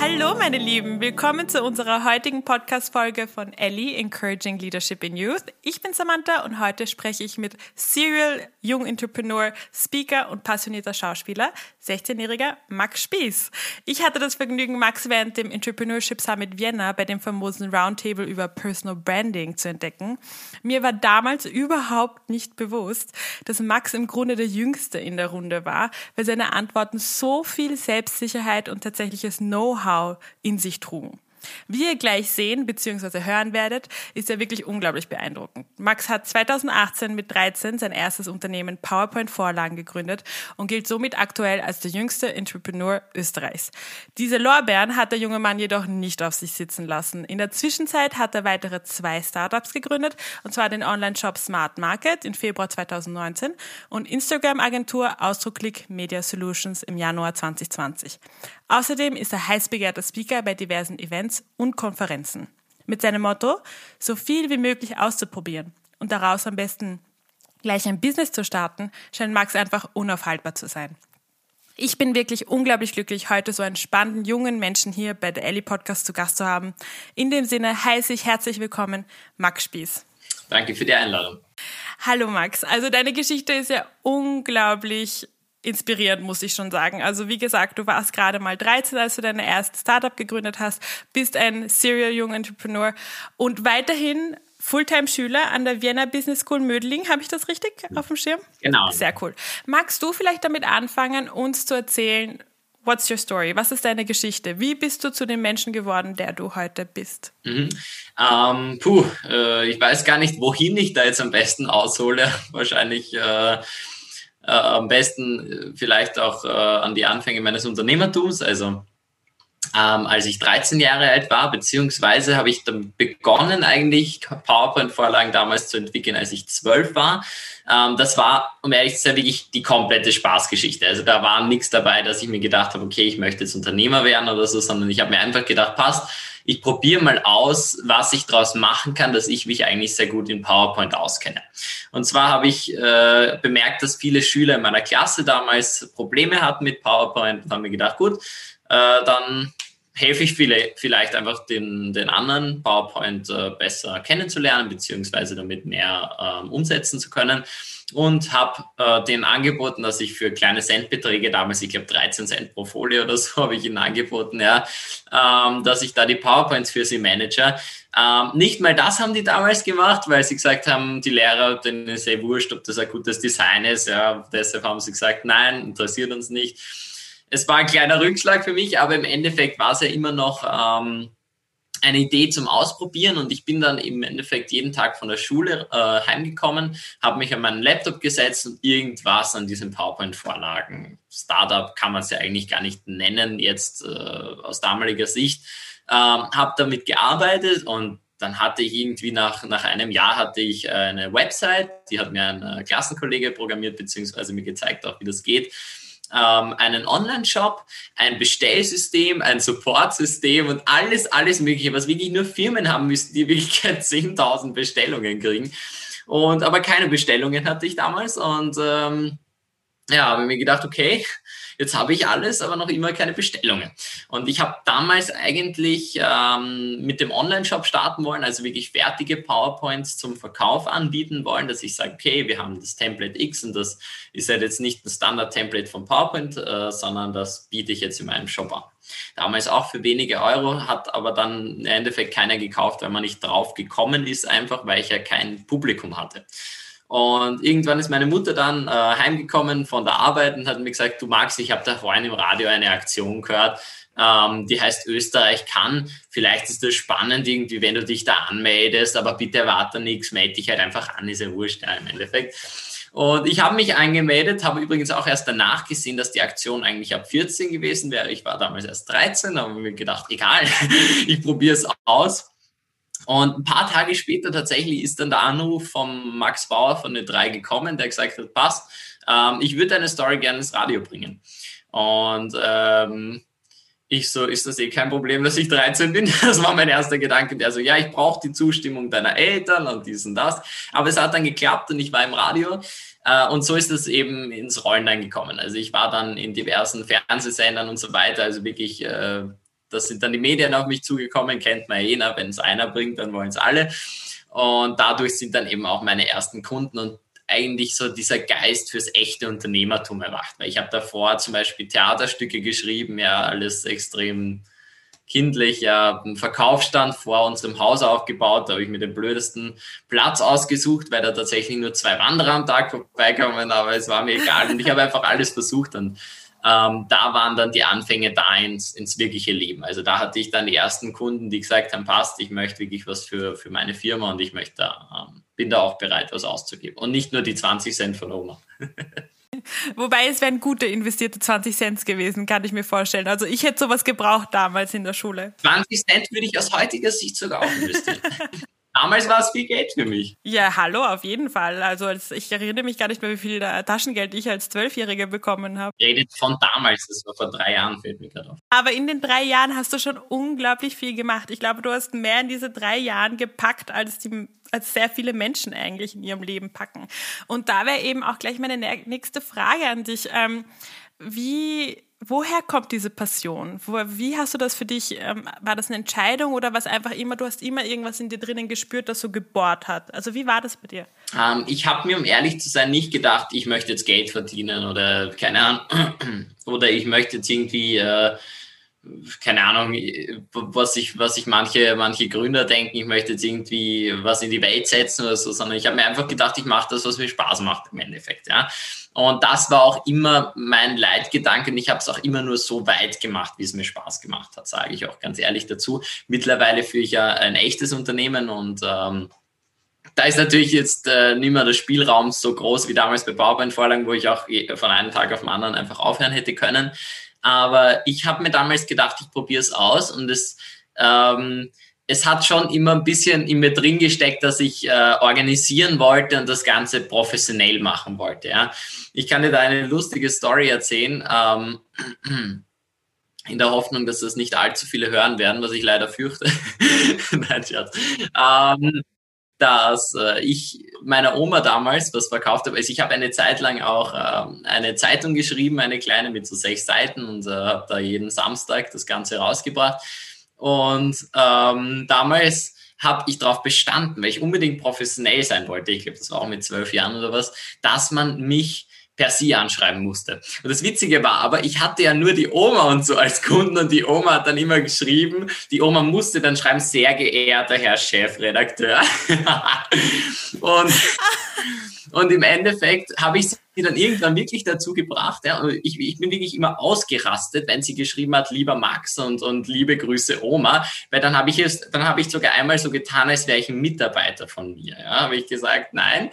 Hallo meine Lieben, willkommen zu unserer heutigen Podcast-Folge von Ellie, Encouraging Leadership in Youth. Ich bin Samantha und heute spreche ich mit Serial Jung Entrepreneur, Speaker und passionierter Schauspieler, 16-jähriger Max Spieß. Ich hatte das Vergnügen, Max während dem Entrepreneurship Summit Vienna bei dem famosen Roundtable über Personal Branding zu entdecken. Mir war damals überhaupt nicht bewusst, dass Max im Grunde der Jüngste in der Runde war, weil seine Antworten so viel Selbstsicherheit und tatsächliches Know-how Know-how in sich trugen. Wie ihr gleich sehen bzw. hören werdet, ist er wirklich unglaublich beeindruckend. Max hat 2018 mit 13 sein erstes Unternehmen PowerPoint Vorlagen gegründet und gilt somit aktuell als der jüngste Entrepreneur Österreichs. Diese Lorbeeren hat der junge Mann jedoch nicht auf sich sitzen lassen. In der Zwischenzeit hat er weitere zwei Startups gegründet, und zwar den Online-Shop Smart Market im Februar 2019 und Instagram-Agentur Ausdrucklick Media Solutions im Januar 2020. Außerdem ist er heiß begehrter Speaker bei diversen Events und Konferenzen. Mit seinem Motto, so viel wie möglich auszuprobieren und daraus am besten gleich ein Business zu starten, scheint Max einfach unaufhaltbar zu sein. Ich bin wirklich unglaublich glücklich, heute so einen spannenden jungen Menschen hier bei der Ellie Podcast zu Gast zu haben. In dem Sinne heiße ich herzlich willkommen Max Spieß. Danke für die Einladung. Hallo Max. Also deine Geschichte ist ja unglaublich inspirierend, muss ich schon sagen. Also wie gesagt, du warst gerade mal 13, als du deine erste Startup gegründet hast, bist ein Serial Young Entrepreneur und weiterhin Fulltime-Schüler an der Vienna Business School Mödling. Habe ich das richtig auf dem Schirm? Genau. Sehr cool. Magst du vielleicht damit anfangen, uns zu erzählen, what's your story? Was ist deine Geschichte? Wie bist du zu dem Menschen geworden, der du heute bist? Mhm. Ähm, puh, äh, ich weiß gar nicht, wohin ich da jetzt am besten aushole. Wahrscheinlich äh, äh, am besten äh, vielleicht auch äh, an die Anfänge meines Unternehmertums. Also ähm, als ich 13 Jahre alt war, beziehungsweise habe ich dann begonnen, eigentlich PowerPoint-Vorlagen damals zu entwickeln, als ich 12 war. Ähm, das war, um ehrlich zu sein, wirklich die komplette Spaßgeschichte. Also da war nichts dabei, dass ich mir gedacht habe, okay, ich möchte jetzt Unternehmer werden oder so, sondern ich habe mir einfach gedacht, passt, ich probiere mal aus, was ich daraus machen kann, dass ich mich eigentlich sehr gut in PowerPoint auskenne. Und zwar habe ich äh, bemerkt, dass viele Schüler in meiner Klasse damals Probleme hatten mit PowerPoint und haben mir gedacht, gut, äh, dann helfe ich viele, vielleicht einfach den, den anderen PowerPoint äh, besser kennenzulernen, beziehungsweise damit mehr ähm, umsetzen zu können. Und habe äh, denen angeboten, dass ich für kleine Centbeträge, damals, ich glaube 13 Cent pro Folie oder so, habe ich ihnen angeboten, ja, ähm, dass ich da die PowerPoints für sie manage. Ähm, nicht mal das haben die damals gemacht, weil sie gesagt haben, die Lehrer, denen ist eh wurscht, ob das ein gutes Design ist. Ja, deshalb haben sie gesagt, nein, interessiert uns nicht es war ein kleiner Rückschlag für mich, aber im Endeffekt war es ja immer noch ähm, eine Idee zum Ausprobieren und ich bin dann im Endeffekt jeden Tag von der Schule äh, heimgekommen, habe mich an meinen Laptop gesetzt und irgendwas an diesen PowerPoint-Vorlagen, Startup kann man es ja eigentlich gar nicht nennen, jetzt äh, aus damaliger Sicht, ähm, habe damit gearbeitet und dann hatte ich irgendwie nach, nach einem Jahr hatte ich eine Website, die hat mir ein äh, Klassenkollege programmiert, beziehungsweise mir gezeigt auch, wie das geht einen Online-Shop, ein Bestellsystem, ein Supportsystem und alles, alles Mögliche, was wirklich nur Firmen haben müssten, die wirklich 10.000 Bestellungen kriegen. Und aber keine Bestellungen hatte ich damals und ähm, ja, habe mir gedacht, okay, Jetzt habe ich alles, aber noch immer keine Bestellungen. Und ich habe damals eigentlich ähm, mit dem Online-Shop starten wollen, also wirklich fertige PowerPoints zum Verkauf anbieten wollen, dass ich sage, okay, wir haben das Template X und das ist halt jetzt nicht ein Standard-Template von PowerPoint, äh, sondern das biete ich jetzt in meinem Shop an. Damals auch für wenige Euro, hat aber dann im Endeffekt keiner gekauft, weil man nicht drauf gekommen ist, einfach weil ich ja kein Publikum hatte. Und irgendwann ist meine Mutter dann äh, heimgekommen von der Arbeit und hat mir gesagt, du Max, ich habe da vorhin im Radio eine Aktion gehört, ähm, die heißt Österreich kann. Vielleicht ist das spannend irgendwie, wenn du dich da anmeldest, aber bitte erwarte nichts, melde dich halt einfach an, ist ja wurscht ja, im Endeffekt. Und ich habe mich angemeldet, habe übrigens auch erst danach gesehen, dass die Aktion eigentlich ab 14 gewesen wäre. Ich war damals erst 13, habe mir gedacht, egal, ich probiere es aus Und ein paar Tage später tatsächlich ist dann der Anruf vom Max Bauer von den drei gekommen, der gesagt hat, passt, ähm, ich würde deine Story gerne ins Radio bringen. Und ähm, ich so, ist das eh kein Problem, dass ich 13 bin? Das war mein erster Gedanke. Der so, ja, ich brauche die Zustimmung deiner Eltern und dies und das. Aber es hat dann geklappt und ich war im Radio. Äh, und so ist es eben ins Rollen dann gekommen. Also ich war dann in diversen Fernsehsendern und so weiter. Also wirklich, äh, das sind dann die Medien auf mich zugekommen, kennt man eh, wenn es einer bringt, dann wollen es alle. Und dadurch sind dann eben auch meine ersten Kunden und eigentlich so dieser Geist fürs echte Unternehmertum erwacht. Weil ich habe davor zum Beispiel Theaterstücke geschrieben, ja, alles extrem kindlich, ja, einen Verkaufsstand vor unserem Haus aufgebaut. Da habe ich mir den blödesten Platz ausgesucht, weil da tatsächlich nur zwei Wanderer am Tag vorbeikommen, aber es war mir egal. Und ich habe einfach alles versucht und ähm, da waren dann die Anfänge da ins, ins wirkliche Leben. Also da hatte ich dann die ersten Kunden, die gesagt haben, passt, ich möchte wirklich was für, für meine Firma und ich möchte da, ähm, bin da auch bereit, was auszugeben. Und nicht nur die 20 Cent von Oma. Wobei es wären gute investierte 20 Cent gewesen, kann ich mir vorstellen. Also ich hätte sowas gebraucht damals in der Schule. 20 Cent würde ich aus heutiger Sicht sogar auch investieren. Damals war es viel Geld für mich. Ja, hallo, auf jeden Fall. Also ich erinnere mich gar nicht mehr, wie viel Taschengeld ich als Zwölfjährige bekommen habe. Redet von damals, das war vor drei Jahren, fällt mir gerade auf. Aber in den drei Jahren hast du schon unglaublich viel gemacht. Ich glaube, du hast mehr in diese drei Jahren gepackt, als, die, als sehr viele Menschen eigentlich in ihrem Leben packen. Und da wäre eben auch gleich meine nächste Frage an dich. Ähm, wie woher kommt diese Passion? Wo, wie hast du das für dich? Ähm, war das eine Entscheidung oder was einfach immer, du hast immer irgendwas in dir drinnen gespürt, das so gebohrt hat? Also wie war das bei dir? Ähm, ich habe mir, um ehrlich zu sein, nicht gedacht, ich möchte jetzt Geld verdienen oder keine Ahnung, oder ich möchte jetzt irgendwie äh, keine Ahnung, was sich was ich manche, manche Gründer denken, ich möchte jetzt irgendwie was in die Welt setzen oder so, sondern ich habe mir einfach gedacht, ich mache das, was mir Spaß macht im Endeffekt. Ja. Und das war auch immer mein Leitgedanke und ich habe es auch immer nur so weit gemacht, wie es mir Spaß gemacht hat, sage ich auch ganz ehrlich dazu. Mittlerweile führe ich ja ein echtes Unternehmen und ähm, da ist natürlich jetzt äh, nicht mehr der Spielraum so groß wie damals bei PowerPoint-Vorlagen, wo ich auch von einem Tag auf den anderen einfach aufhören hätte können. Aber ich habe mir damals gedacht, ich probiere es aus und es, ähm, es hat schon immer ein bisschen in mir drin gesteckt, dass ich äh, organisieren wollte und das Ganze professionell machen wollte. Ja. Ich kann dir da eine lustige Story erzählen. Ähm, in der Hoffnung, dass das nicht allzu viele hören werden, was ich leider fürchte. Nein, Scherz. Ähm, dass äh, ich meiner Oma damals was verkauft habe. Also ich habe eine Zeit lang auch ähm, eine Zeitung geschrieben, eine kleine mit so sechs Seiten und äh, habe da jeden Samstag das Ganze rausgebracht. Und ähm, damals habe ich darauf bestanden, weil ich unbedingt professionell sein wollte, ich glaube, das war auch mit zwölf Jahren oder was, dass man mich per Sie anschreiben musste. Und das Witzige war aber, ich hatte ja nur die Oma und so als Kunden und die Oma hat dann immer geschrieben, die Oma musste dann schreiben, sehr geehrter Herr Chefredakteur. und, und im Endeffekt habe ich sie dann irgendwann wirklich dazu gebracht. Ja, ich, ich bin wirklich immer ausgerastet, wenn sie geschrieben hat, lieber Max und, und liebe Grüße Oma, weil dann habe ich es, dann habe ich sogar einmal so getan, als wäre ich ein Mitarbeiter von mir. Ja, habe ich gesagt, nein.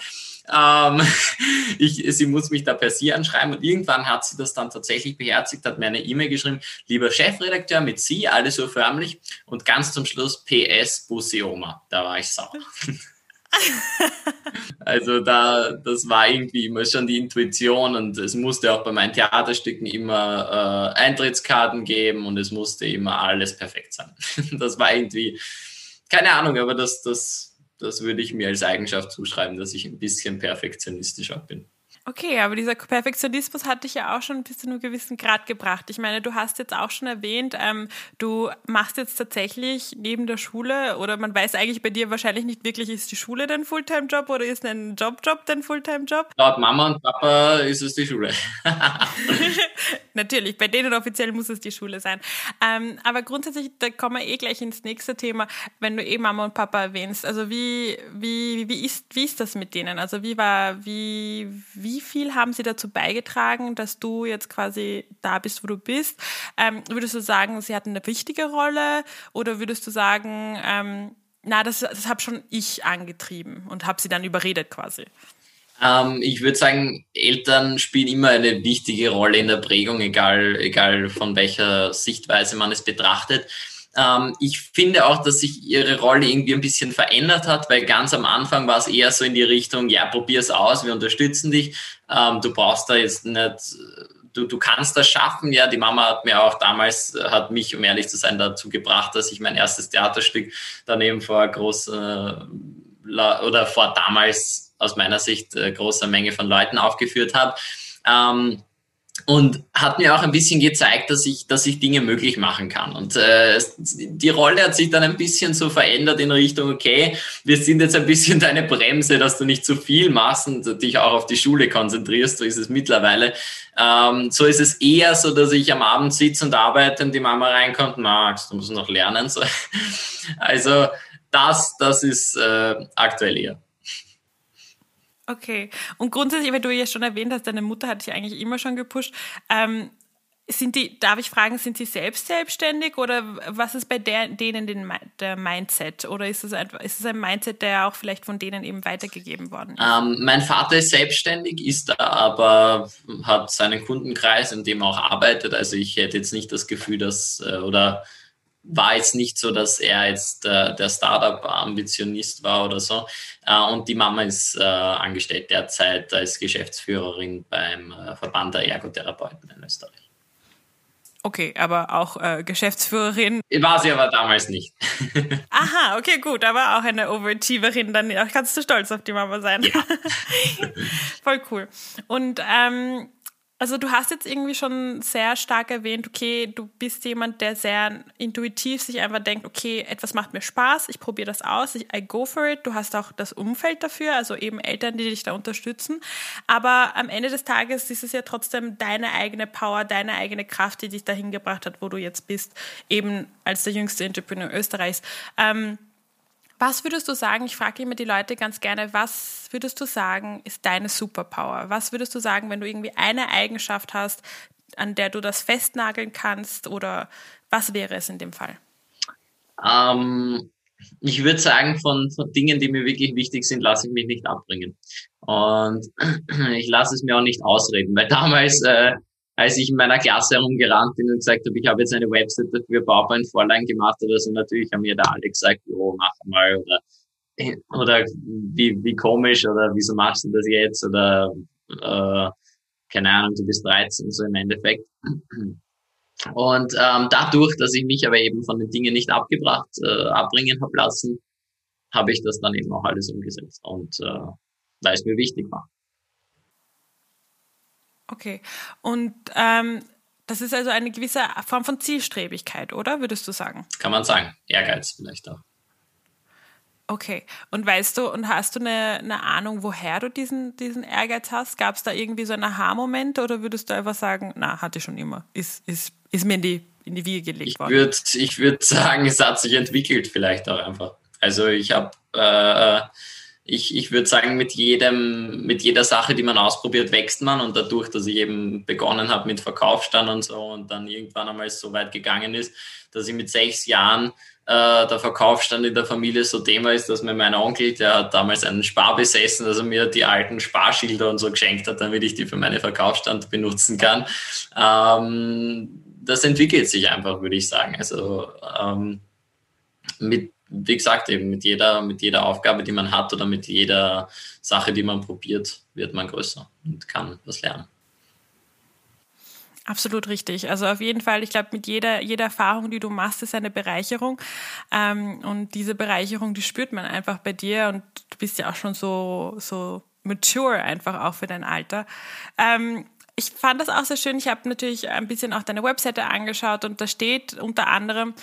Ähm, ich, sie muss mich da per Sie anschreiben und irgendwann hat sie das dann tatsächlich beherzigt, hat mir eine E-Mail geschrieben, lieber Chefredakteur mit Sie, alles so förmlich und ganz zum Schluss PS Bussi Oma. Da war ich sauer. also da, das war irgendwie immer schon die Intuition und es musste auch bei meinen Theaterstücken immer äh, Eintrittskarten geben und es musste immer alles perfekt sein. das war irgendwie, keine Ahnung, aber das, das das würde ich mir als Eigenschaft zuschreiben, dass ich ein bisschen perfektionistischer bin. Okay, aber dieser Perfektionismus hat dich ja auch schon bis zu einem gewissen Grad gebracht. Ich meine, du hast jetzt auch schon erwähnt, ähm, du machst jetzt tatsächlich neben der Schule oder man weiß eigentlich bei dir wahrscheinlich nicht wirklich, ist die Schule dein Fulltime-Job oder ist ein Job-Job dein Fulltime-Job? Laut Mama und Papa ist es die Schule. Natürlich, bei denen offiziell muss es die Schule sein. Ähm, aber grundsätzlich, da kommen wir eh gleich ins nächste Thema, wenn du eh Mama und Papa erwähnst. Also wie, wie, wie, ist, wie ist das mit denen? Also wie war, wie, wie wie viel haben sie dazu beigetragen, dass du jetzt quasi da bist, wo du bist? Ähm, würdest du sagen, sie hatten eine wichtige Rolle oder würdest du sagen, ähm, na, das, das habe schon ich angetrieben und habe sie dann überredet quasi? Ähm, ich würde sagen, Eltern spielen immer eine wichtige Rolle in der Prägung, egal, egal von welcher Sichtweise man es betrachtet. Ähm, ich finde auch, dass sich ihre Rolle irgendwie ein bisschen verändert hat, weil ganz am Anfang war es eher so in die Richtung, ja, probier's aus, wir unterstützen dich. Ähm, du brauchst da jetzt nicht du, du kannst das schaffen. Ja, die Mama hat mir auch damals, hat mich, um ehrlich zu sein, dazu gebracht, dass ich mein erstes Theaterstück daneben vor großer oder vor damals aus meiner Sicht äh, großer Menge von Leuten aufgeführt habe. Ähm, und hat mir auch ein bisschen gezeigt, dass ich, dass ich Dinge möglich machen kann. Und äh, die Rolle hat sich dann ein bisschen so verändert in Richtung, okay, wir sind jetzt ein bisschen deine Bremse, dass du nicht zu viel machst und dich auch auf die Schule konzentrierst. So ist es mittlerweile. Ähm, so ist es eher so, dass ich am Abend sitze und arbeite und die Mama reinkommt, Max, du musst noch lernen. So. Also das, das ist äh, aktuell eher. Okay. Und grundsätzlich, weil du ja schon erwähnt hast, deine Mutter hat dich eigentlich immer schon gepusht. Ähm, sind die, darf ich fragen, sind sie selbst selbstständig oder was ist bei der, denen den, der Mindset? Oder ist es, ein, ist es ein Mindset, der auch vielleicht von denen eben weitergegeben worden ist? Ähm, mein Vater ist selbstständig, ist da aber, hat seinen Kundenkreis, in dem er auch arbeitet. Also ich hätte jetzt nicht das Gefühl, dass, äh, oder war jetzt nicht so, dass er jetzt äh, der Startup-Ambitionist war oder so. Äh, und die Mama ist äh, angestellt derzeit als Geschäftsführerin beim äh, Verband der Ergotherapeuten in Österreich. Okay, aber auch äh, Geschäftsführerin. War sie aber damals nicht. Aha, okay, gut, aber auch eine Overachieverin, dann kannst du stolz auf die Mama sein. Ja. Voll cool. Und ähm, also du hast jetzt irgendwie schon sehr stark erwähnt, okay, du bist jemand, der sehr intuitiv sich einfach denkt, okay, etwas macht mir Spaß, ich probiere das aus, ich I go for it. Du hast auch das Umfeld dafür, also eben Eltern, die dich da unterstützen. Aber am Ende des Tages ist es ja trotzdem deine eigene Power, deine eigene Kraft, die dich dahin gebracht hat, wo du jetzt bist, eben als der jüngste Entrepreneur Österreichs. Ähm, was würdest du sagen, ich frage immer die Leute ganz gerne, was würdest du sagen, ist deine Superpower? Was würdest du sagen, wenn du irgendwie eine Eigenschaft hast, an der du das festnageln kannst oder was wäre es in dem Fall? Ähm, ich würde sagen, von, von Dingen, die mir wirklich wichtig sind, lasse ich mich nicht abbringen. Und ich lasse es mir auch nicht ausreden, weil damals äh, als ich in meiner Klasse herumgerannt bin und gesagt habe, ich habe jetzt eine Webseite für PowerPoint-Vorlagen gemacht oder so, natürlich haben mir da alle gesagt, oh, mach mal oder, oder wie, wie komisch oder wieso machst du das jetzt oder äh, keine Ahnung, du bist 13, so im Endeffekt. Und ähm, dadurch, dass ich mich aber eben von den Dingen nicht abgebracht, äh, abbringen habe lassen, habe ich das dann eben auch alles umgesetzt und äh, weil es mir wichtig war. Okay. Und ähm, das ist also eine gewisse Form von Zielstrebigkeit, oder würdest du sagen? Kann man sagen. Ehrgeiz vielleicht auch. Okay. Und weißt du, und hast du eine, eine Ahnung, woher du diesen, diesen Ehrgeiz hast? Gab es da irgendwie so einen Aha-Moment oder würdest du einfach sagen, na, hatte ich schon immer, ist, ist, ist mir in die, in die Wiege gelegt worden? Ich würde ich würd sagen, es hat sich entwickelt vielleicht auch einfach. Also ich habe äh, ich, ich würde sagen, mit jedem, mit jeder Sache, die man ausprobiert, wächst man und dadurch, dass ich eben begonnen habe mit Verkaufsstand und so und dann irgendwann einmal so weit gegangen ist, dass ich mit sechs Jahren äh, der Verkaufsstand in der Familie so Thema ist, dass mir mein Onkel, der hat damals einen Spar besessen, dass er mir die alten Sparschilder und so geschenkt hat, damit ich die für meinen Verkaufsstand benutzen kann. Ähm, das entwickelt sich einfach, würde ich sagen. Also ähm, mit wie gesagt, eben mit jeder, mit jeder Aufgabe, die man hat oder mit jeder Sache, die man probiert, wird man größer und kann was lernen. Absolut richtig. Also auf jeden Fall, ich glaube, mit jeder, jeder Erfahrung, die du machst, ist eine Bereicherung. Ähm, und diese Bereicherung, die spürt man einfach bei dir und du bist ja auch schon so, so mature einfach auch für dein Alter. Ähm, ich fand das auch sehr schön. Ich habe natürlich ein bisschen auch deine Webseite angeschaut und da steht unter anderem,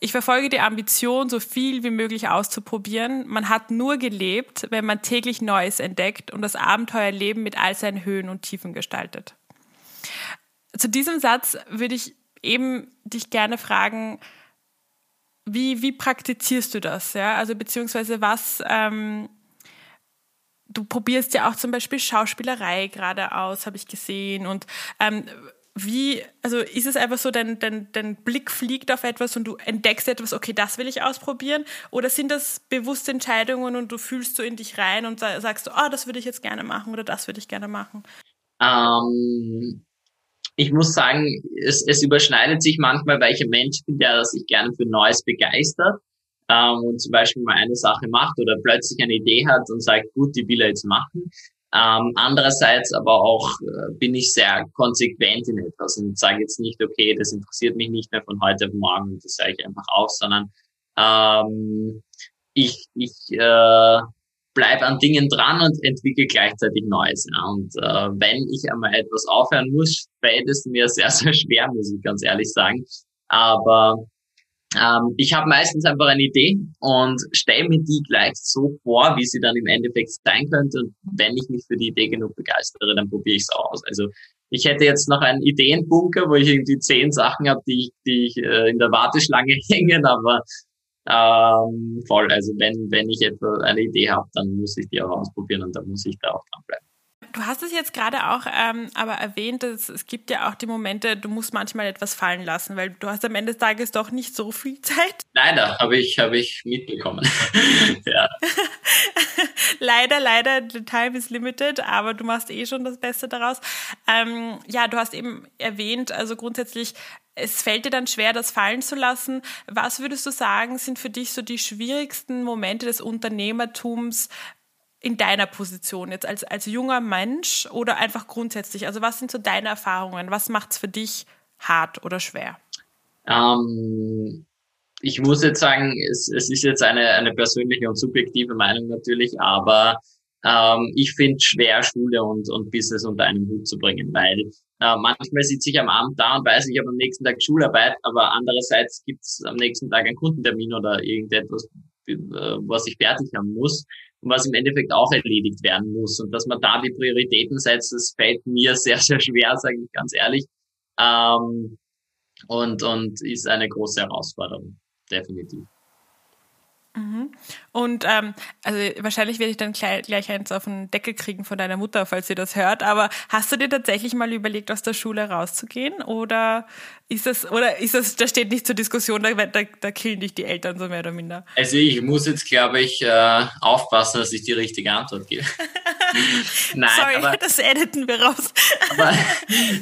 ich verfolge die Ambition, so viel wie möglich auszuprobieren. Man hat nur gelebt, wenn man täglich Neues entdeckt und das Abenteuerleben mit all seinen Höhen und Tiefen gestaltet. Zu diesem Satz würde ich eben dich gerne fragen, wie, wie praktizierst du das? Ja? Also beziehungsweise was, ähm, du probierst ja auch zum Beispiel Schauspielerei gerade aus, habe ich gesehen. Und ähm, wie, also ist es einfach so, dein, dein, dein Blick fliegt auf etwas und du entdeckst etwas, okay, das will ich ausprobieren? Oder sind das bewusste Entscheidungen und du fühlst so in dich rein und sagst, oh, das würde ich jetzt gerne machen oder das würde ich gerne machen? Ähm, ich muss sagen, es, es überschneidet sich manchmal, weil ich ein Mensch bin, der sich gerne für Neues begeistert ähm, und zum Beispiel mal eine Sache macht oder plötzlich eine Idee hat und sagt, gut, die will er jetzt machen. Ähm, andererseits aber auch äh, bin ich sehr konsequent in etwas und sage jetzt nicht, okay, das interessiert mich nicht mehr von heute auf morgen, das sage ich einfach auf, sondern ähm, ich, ich äh, bleibe an Dingen dran und entwickle gleichzeitig Neues. Ja. Und äh, wenn ich einmal etwas aufhören muss, fällt es mir sehr, sehr schwer, muss ich ganz ehrlich sagen. Aber ähm, ich habe meistens einfach eine Idee und stelle mir die gleich so vor, wie sie dann im Endeffekt sein könnte. Und wenn ich mich für die Idee genug begeistere, dann probiere ich es aus. Also ich hätte jetzt noch einen Ideenbunker, wo ich irgendwie zehn Sachen habe, die ich, die ich äh, in der Warteschlange hängen, aber ähm, voll. Also wenn, wenn ich etwa eine Idee habe, dann muss ich die auch ausprobieren und dann muss ich da auch dranbleiben. Du hast es jetzt gerade auch ähm, aber erwähnt, dass es gibt ja auch die Momente, du musst manchmal etwas fallen lassen, weil du hast am Ende des Tages doch nicht so viel Zeit. Leider, habe ich, hab ich mitbekommen. ja. leider, leider, the time is limited, aber du machst eh schon das Beste daraus. Ähm, ja, du hast eben erwähnt, also grundsätzlich es fällt dir dann schwer, das fallen zu lassen. Was würdest du sagen, sind für dich so die schwierigsten Momente des Unternehmertums, in deiner Position jetzt als, als junger Mensch oder einfach grundsätzlich? Also was sind so deine Erfahrungen? Was macht es für dich hart oder schwer? Ähm, ich muss jetzt sagen, es, es ist jetzt eine, eine persönliche und subjektive Meinung natürlich, aber ähm, ich finde schwer, Schule und, und Business unter einen Hut zu bringen, weil äh, manchmal sitze ich am Abend da und weiß, ich habe am nächsten Tag Schularbeit, aber andererseits gibt es am nächsten Tag einen Kundentermin oder irgendetwas, äh, was ich fertig haben muss was im Endeffekt auch erledigt werden muss. Und dass man da die Prioritäten setzt, das fällt mir sehr, sehr schwer, sage ich ganz ehrlich. Ähm, und, und ist eine große Herausforderung, definitiv. Mhm. Und ähm, also wahrscheinlich werde ich dann gleich, gleich eins auf den Deckel kriegen von deiner Mutter, falls sie das hört. Aber hast du dir tatsächlich mal überlegt, aus der Schule rauszugehen? Oder ist das, oder ist das, das steht nicht zur Diskussion, da, da, da killen dich die Eltern so mehr oder minder? Also ich muss jetzt, glaube ich, äh, aufpassen, dass ich die richtige Antwort gebe. Nein, Sorry, aber, das editen wir raus.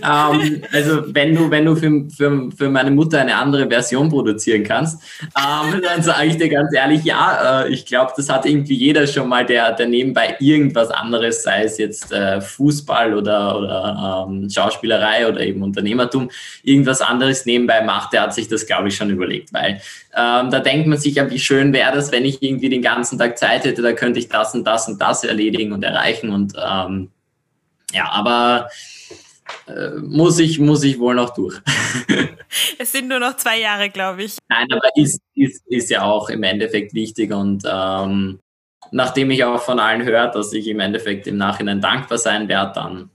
aber, ähm, also wenn du, wenn du für, für, für meine Mutter eine andere Version produzieren kannst, ähm, dann sage ich dir ganz ehrlich, ja, äh, ich glaube, das hat irgendwie jeder schon mal, der, der nebenbei irgendwas anderes, sei es jetzt äh, Fußball oder, oder ähm, Schauspielerei oder eben Unternehmertum, irgendwas anderes nebenbei macht, der hat sich das, glaube ich, schon überlegt, weil ähm, da denkt man sich ja, wie schön wäre das, wenn ich irgendwie den ganzen Tag Zeit hätte, da könnte ich das und das und das erledigen und erreichen und ähm, ja, aber äh, muss ich, muss ich wohl noch durch. es sind nur noch zwei Jahre, glaube ich. Nein, aber ist, ist, ist ja auch im Endeffekt wichtig und ähm, nachdem ich auch von allen höre, dass ich im Endeffekt im Nachhinein dankbar sein werde, dann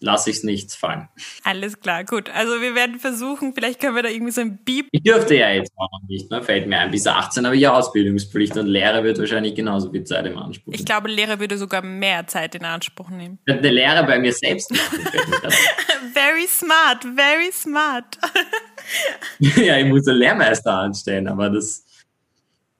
lasse ich es nichts fallen. Alles klar, gut. Also wir werden versuchen, vielleicht können wir da irgendwie so ein Beep. Ich dürfte ja jetzt auch noch nicht, ne? fällt mir ein. Bis 18 habe ich ja Ausbildungspflicht und Lehre wird wahrscheinlich genauso viel Zeit im Anspruch Ich glaube, Lehre würde sogar mehr Zeit in Anspruch nehmen. Ich eine Lehre bei mir selbst machen. very smart, very smart. ja, ich muss einen Lehrmeister anstellen, aber das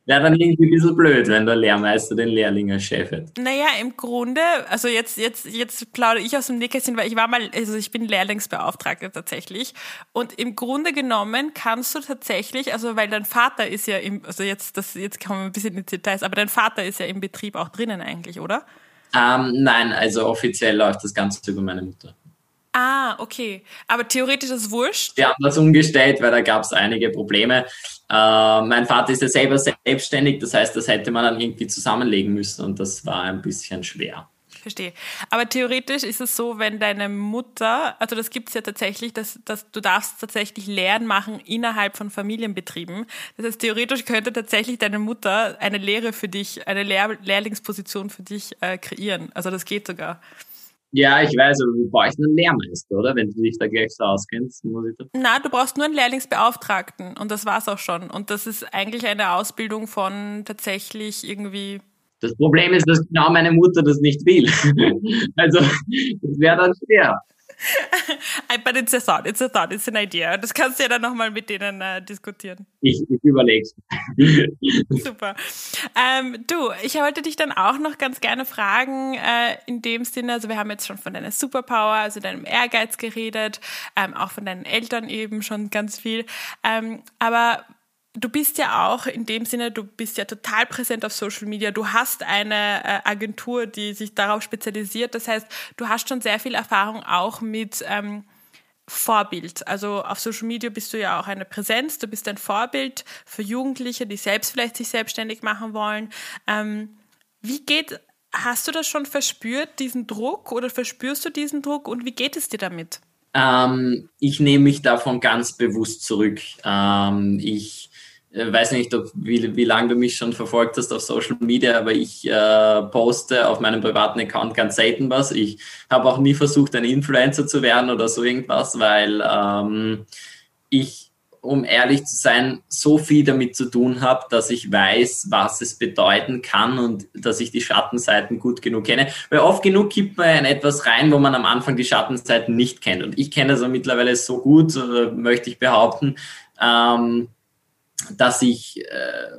Wäre dann irgendwie ein bisschen blöd, wenn der Lehrmeister den Lehrling als Chef. Naja, im Grunde, also jetzt, jetzt, jetzt plaudere ich aus dem Nähkästchen, weil ich war mal, also ich bin Lehrlingsbeauftragte tatsächlich. Und im Grunde genommen kannst du tatsächlich, also weil dein Vater ist ja im, also jetzt, das, jetzt kommen wir ein bisschen in die Details, aber dein Vater ist ja im Betrieb auch drinnen eigentlich, oder? Ähm, nein, also offiziell läuft das Ganze über meine Mutter. Ah, okay. Aber theoretisch ist es wurscht? Wir haben das umgestellt, weil da gab es einige Probleme. Äh, mein Vater ist ja selber selbstständig, das heißt, das hätte man dann irgendwie zusammenlegen müssen und das war ein bisschen schwer. Verstehe. Aber theoretisch ist es so, wenn deine Mutter, also das gibt es ja tatsächlich, dass, dass du darfst tatsächlich Lehren machen innerhalb von Familienbetrieben. Das heißt, theoretisch könnte tatsächlich deine Mutter eine Lehre für dich, eine Lehr Lehrlingsposition für dich äh, kreieren. Also das geht sogar. Ja, ich weiß, aber du brauchst einen Lehrmeister, oder? Wenn du dich da gleich so auskennst. Muss ich da Na, du brauchst nur einen Lehrlingsbeauftragten und das war's auch schon. Und das ist eigentlich eine Ausbildung von tatsächlich irgendwie. Das Problem ist, dass genau meine Mutter das nicht will. also, das wäre dann schwer. But it's a thought, it's a thought, it's an idea. Das kannst du ja dann nochmal mit denen äh, diskutieren. Ich, ich überlege Super. Ähm, du, ich wollte dich dann auch noch ganz gerne fragen, äh, in dem Sinne, also wir haben jetzt schon von deiner Superpower, also deinem Ehrgeiz geredet, ähm, auch von deinen Eltern eben schon ganz viel. Ähm, aber du bist ja auch in dem Sinne, du bist ja total präsent auf Social Media. Du hast eine äh, Agentur, die sich darauf spezialisiert. Das heißt, du hast schon sehr viel Erfahrung auch mit ähm, Vorbild. Also auf Social Media bist du ja auch eine Präsenz. Du bist ein Vorbild für Jugendliche, die selbst vielleicht sich selbstständig machen wollen. Ähm, wie geht, hast du das schon verspürt, diesen Druck oder verspürst du diesen Druck und wie geht es dir damit? Ähm, ich nehme mich davon ganz bewusst zurück. Ähm, ich weiß nicht, ob, wie, wie lange du mich schon verfolgt hast auf Social Media, aber ich äh, poste auf meinem privaten Account ganz selten was. Ich habe auch nie versucht, ein Influencer zu werden oder so irgendwas, weil ähm, ich, um ehrlich zu sein, so viel damit zu tun habe, dass ich weiß, was es bedeuten kann und dass ich die Schattenseiten gut genug kenne. Weil oft genug gibt man in etwas rein, wo man am Anfang die Schattenseiten nicht kennt. Und ich kenne das mittlerweile so gut, möchte ich behaupten. Ähm, dass ich äh,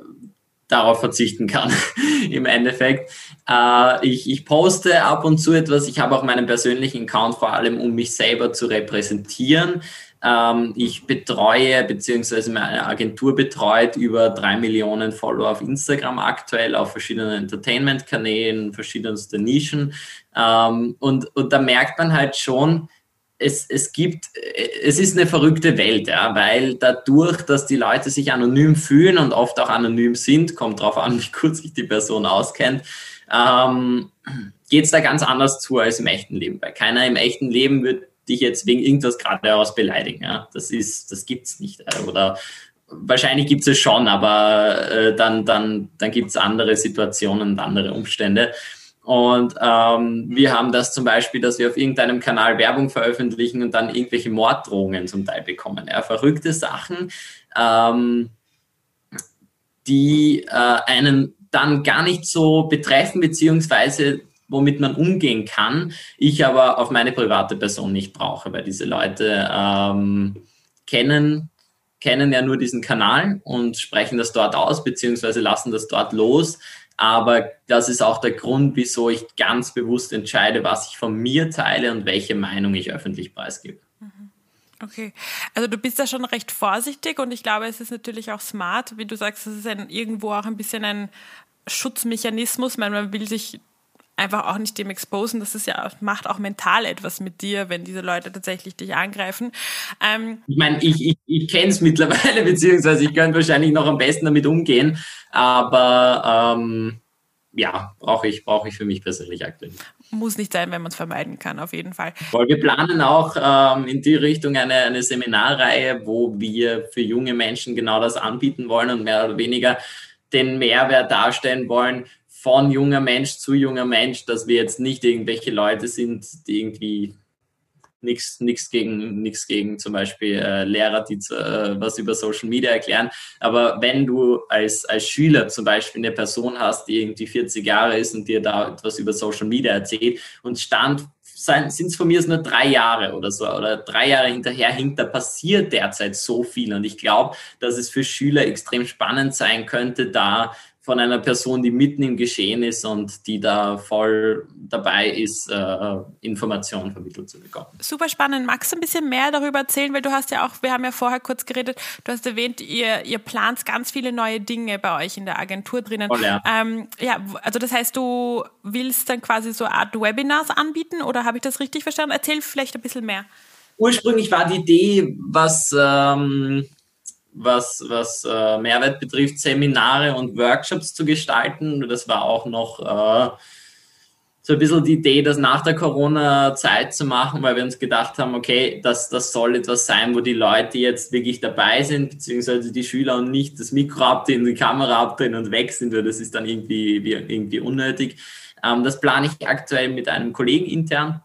darauf verzichten kann im Endeffekt. Äh, ich, ich poste ab und zu etwas. Ich habe auch meinen persönlichen Account vor allem, um mich selber zu repräsentieren. Ähm, ich betreue, beziehungsweise meine Agentur betreut über drei Millionen Follower auf Instagram aktuell, auf verschiedenen Entertainment-Kanälen, verschiedenste Nischen. Ähm, und, und da merkt man halt schon, es, es gibt, es ist eine verrückte Welt, ja, weil dadurch, dass die Leute sich anonym fühlen und oft auch anonym sind, kommt darauf an, wie kurz sich die Person auskennt, ähm, geht es da ganz anders zu als im echten Leben. Weil keiner im echten Leben wird dich jetzt wegen irgendwas geradeaus beleidigen. Ja. Das ist, das gibt's nicht. Oder wahrscheinlich gibt es schon, aber äh, dann, dann, dann gibt es andere Situationen und andere Umstände. Und ähm, wir haben das zum Beispiel, dass wir auf irgendeinem Kanal Werbung veröffentlichen und dann irgendwelche Morddrohungen zum Teil bekommen. Ja, verrückte Sachen, ähm, die äh, einen dann gar nicht so betreffen, beziehungsweise womit man umgehen kann. Ich aber auf meine private Person nicht brauche, weil diese Leute ähm, kennen kennen ja nur diesen Kanal und sprechen das dort aus, beziehungsweise lassen das dort los. Aber das ist auch der Grund, wieso ich ganz bewusst entscheide, was ich von mir teile und welche Meinung ich öffentlich preisgebe. Mhm. Okay, also du bist da schon recht vorsichtig und ich glaube, es ist natürlich auch smart, wie du sagst, es ist ein, irgendwo auch ein bisschen ein Schutzmechanismus, weil man will sich einfach auch nicht dem exposen. Das ist ja macht auch mental etwas mit dir, wenn diese Leute tatsächlich dich angreifen. Ähm ich meine, ich, ich, ich kenne es mittlerweile, beziehungsweise ich könnte wahrscheinlich noch am besten damit umgehen, aber ähm, ja, brauche ich, brauche ich für mich persönlich aktuell. Muss nicht sein, wenn man es vermeiden kann, auf jeden Fall. Weil wir planen auch ähm, in die Richtung eine, eine Seminarreihe, wo wir für junge Menschen genau das anbieten wollen und mehr oder weniger den Mehrwert darstellen wollen, von junger Mensch zu junger Mensch, dass wir jetzt nicht irgendwelche Leute sind, die irgendwie nichts gegen gegen zum Beispiel äh, Lehrer, die äh, was über Social Media erklären. Aber wenn du als als Schüler zum Beispiel eine Person hast, die irgendwie 40 Jahre ist und dir da etwas über Social Media erzählt und stand sind es von mir nur drei Jahre oder so oder drei Jahre hinterher hinkt, da passiert derzeit so viel und ich glaube, dass es für Schüler extrem spannend sein könnte, da von einer Person, die mitten im Geschehen ist und die da voll dabei ist, äh, Informationen vermittelt zu bekommen. Super spannend. Magst du ein bisschen mehr darüber erzählen? Weil du hast ja auch, wir haben ja vorher kurz geredet, du hast erwähnt, ihr, ihr plant ganz viele neue Dinge bei euch in der Agentur drinnen. Voll, ja. Ähm, ja, also das heißt, du willst dann quasi so eine Art Webinars anbieten oder habe ich das richtig verstanden? Erzähl vielleicht ein bisschen mehr. Ursprünglich war die Idee, was ähm, was, was äh, Mehrwert betrifft, Seminare und Workshops zu gestalten. Das war auch noch äh, so ein bisschen die Idee, das nach der Corona-Zeit zu machen, weil wir uns gedacht haben, okay, das, das soll etwas sein, wo die Leute jetzt wirklich dabei sind, beziehungsweise die Schüler und nicht das Mikro abdrehen, die Kamera abdrehen und weg sind, weil das ist dann irgendwie, irgendwie unnötig. Ähm, das plane ich aktuell mit einem Kollegen intern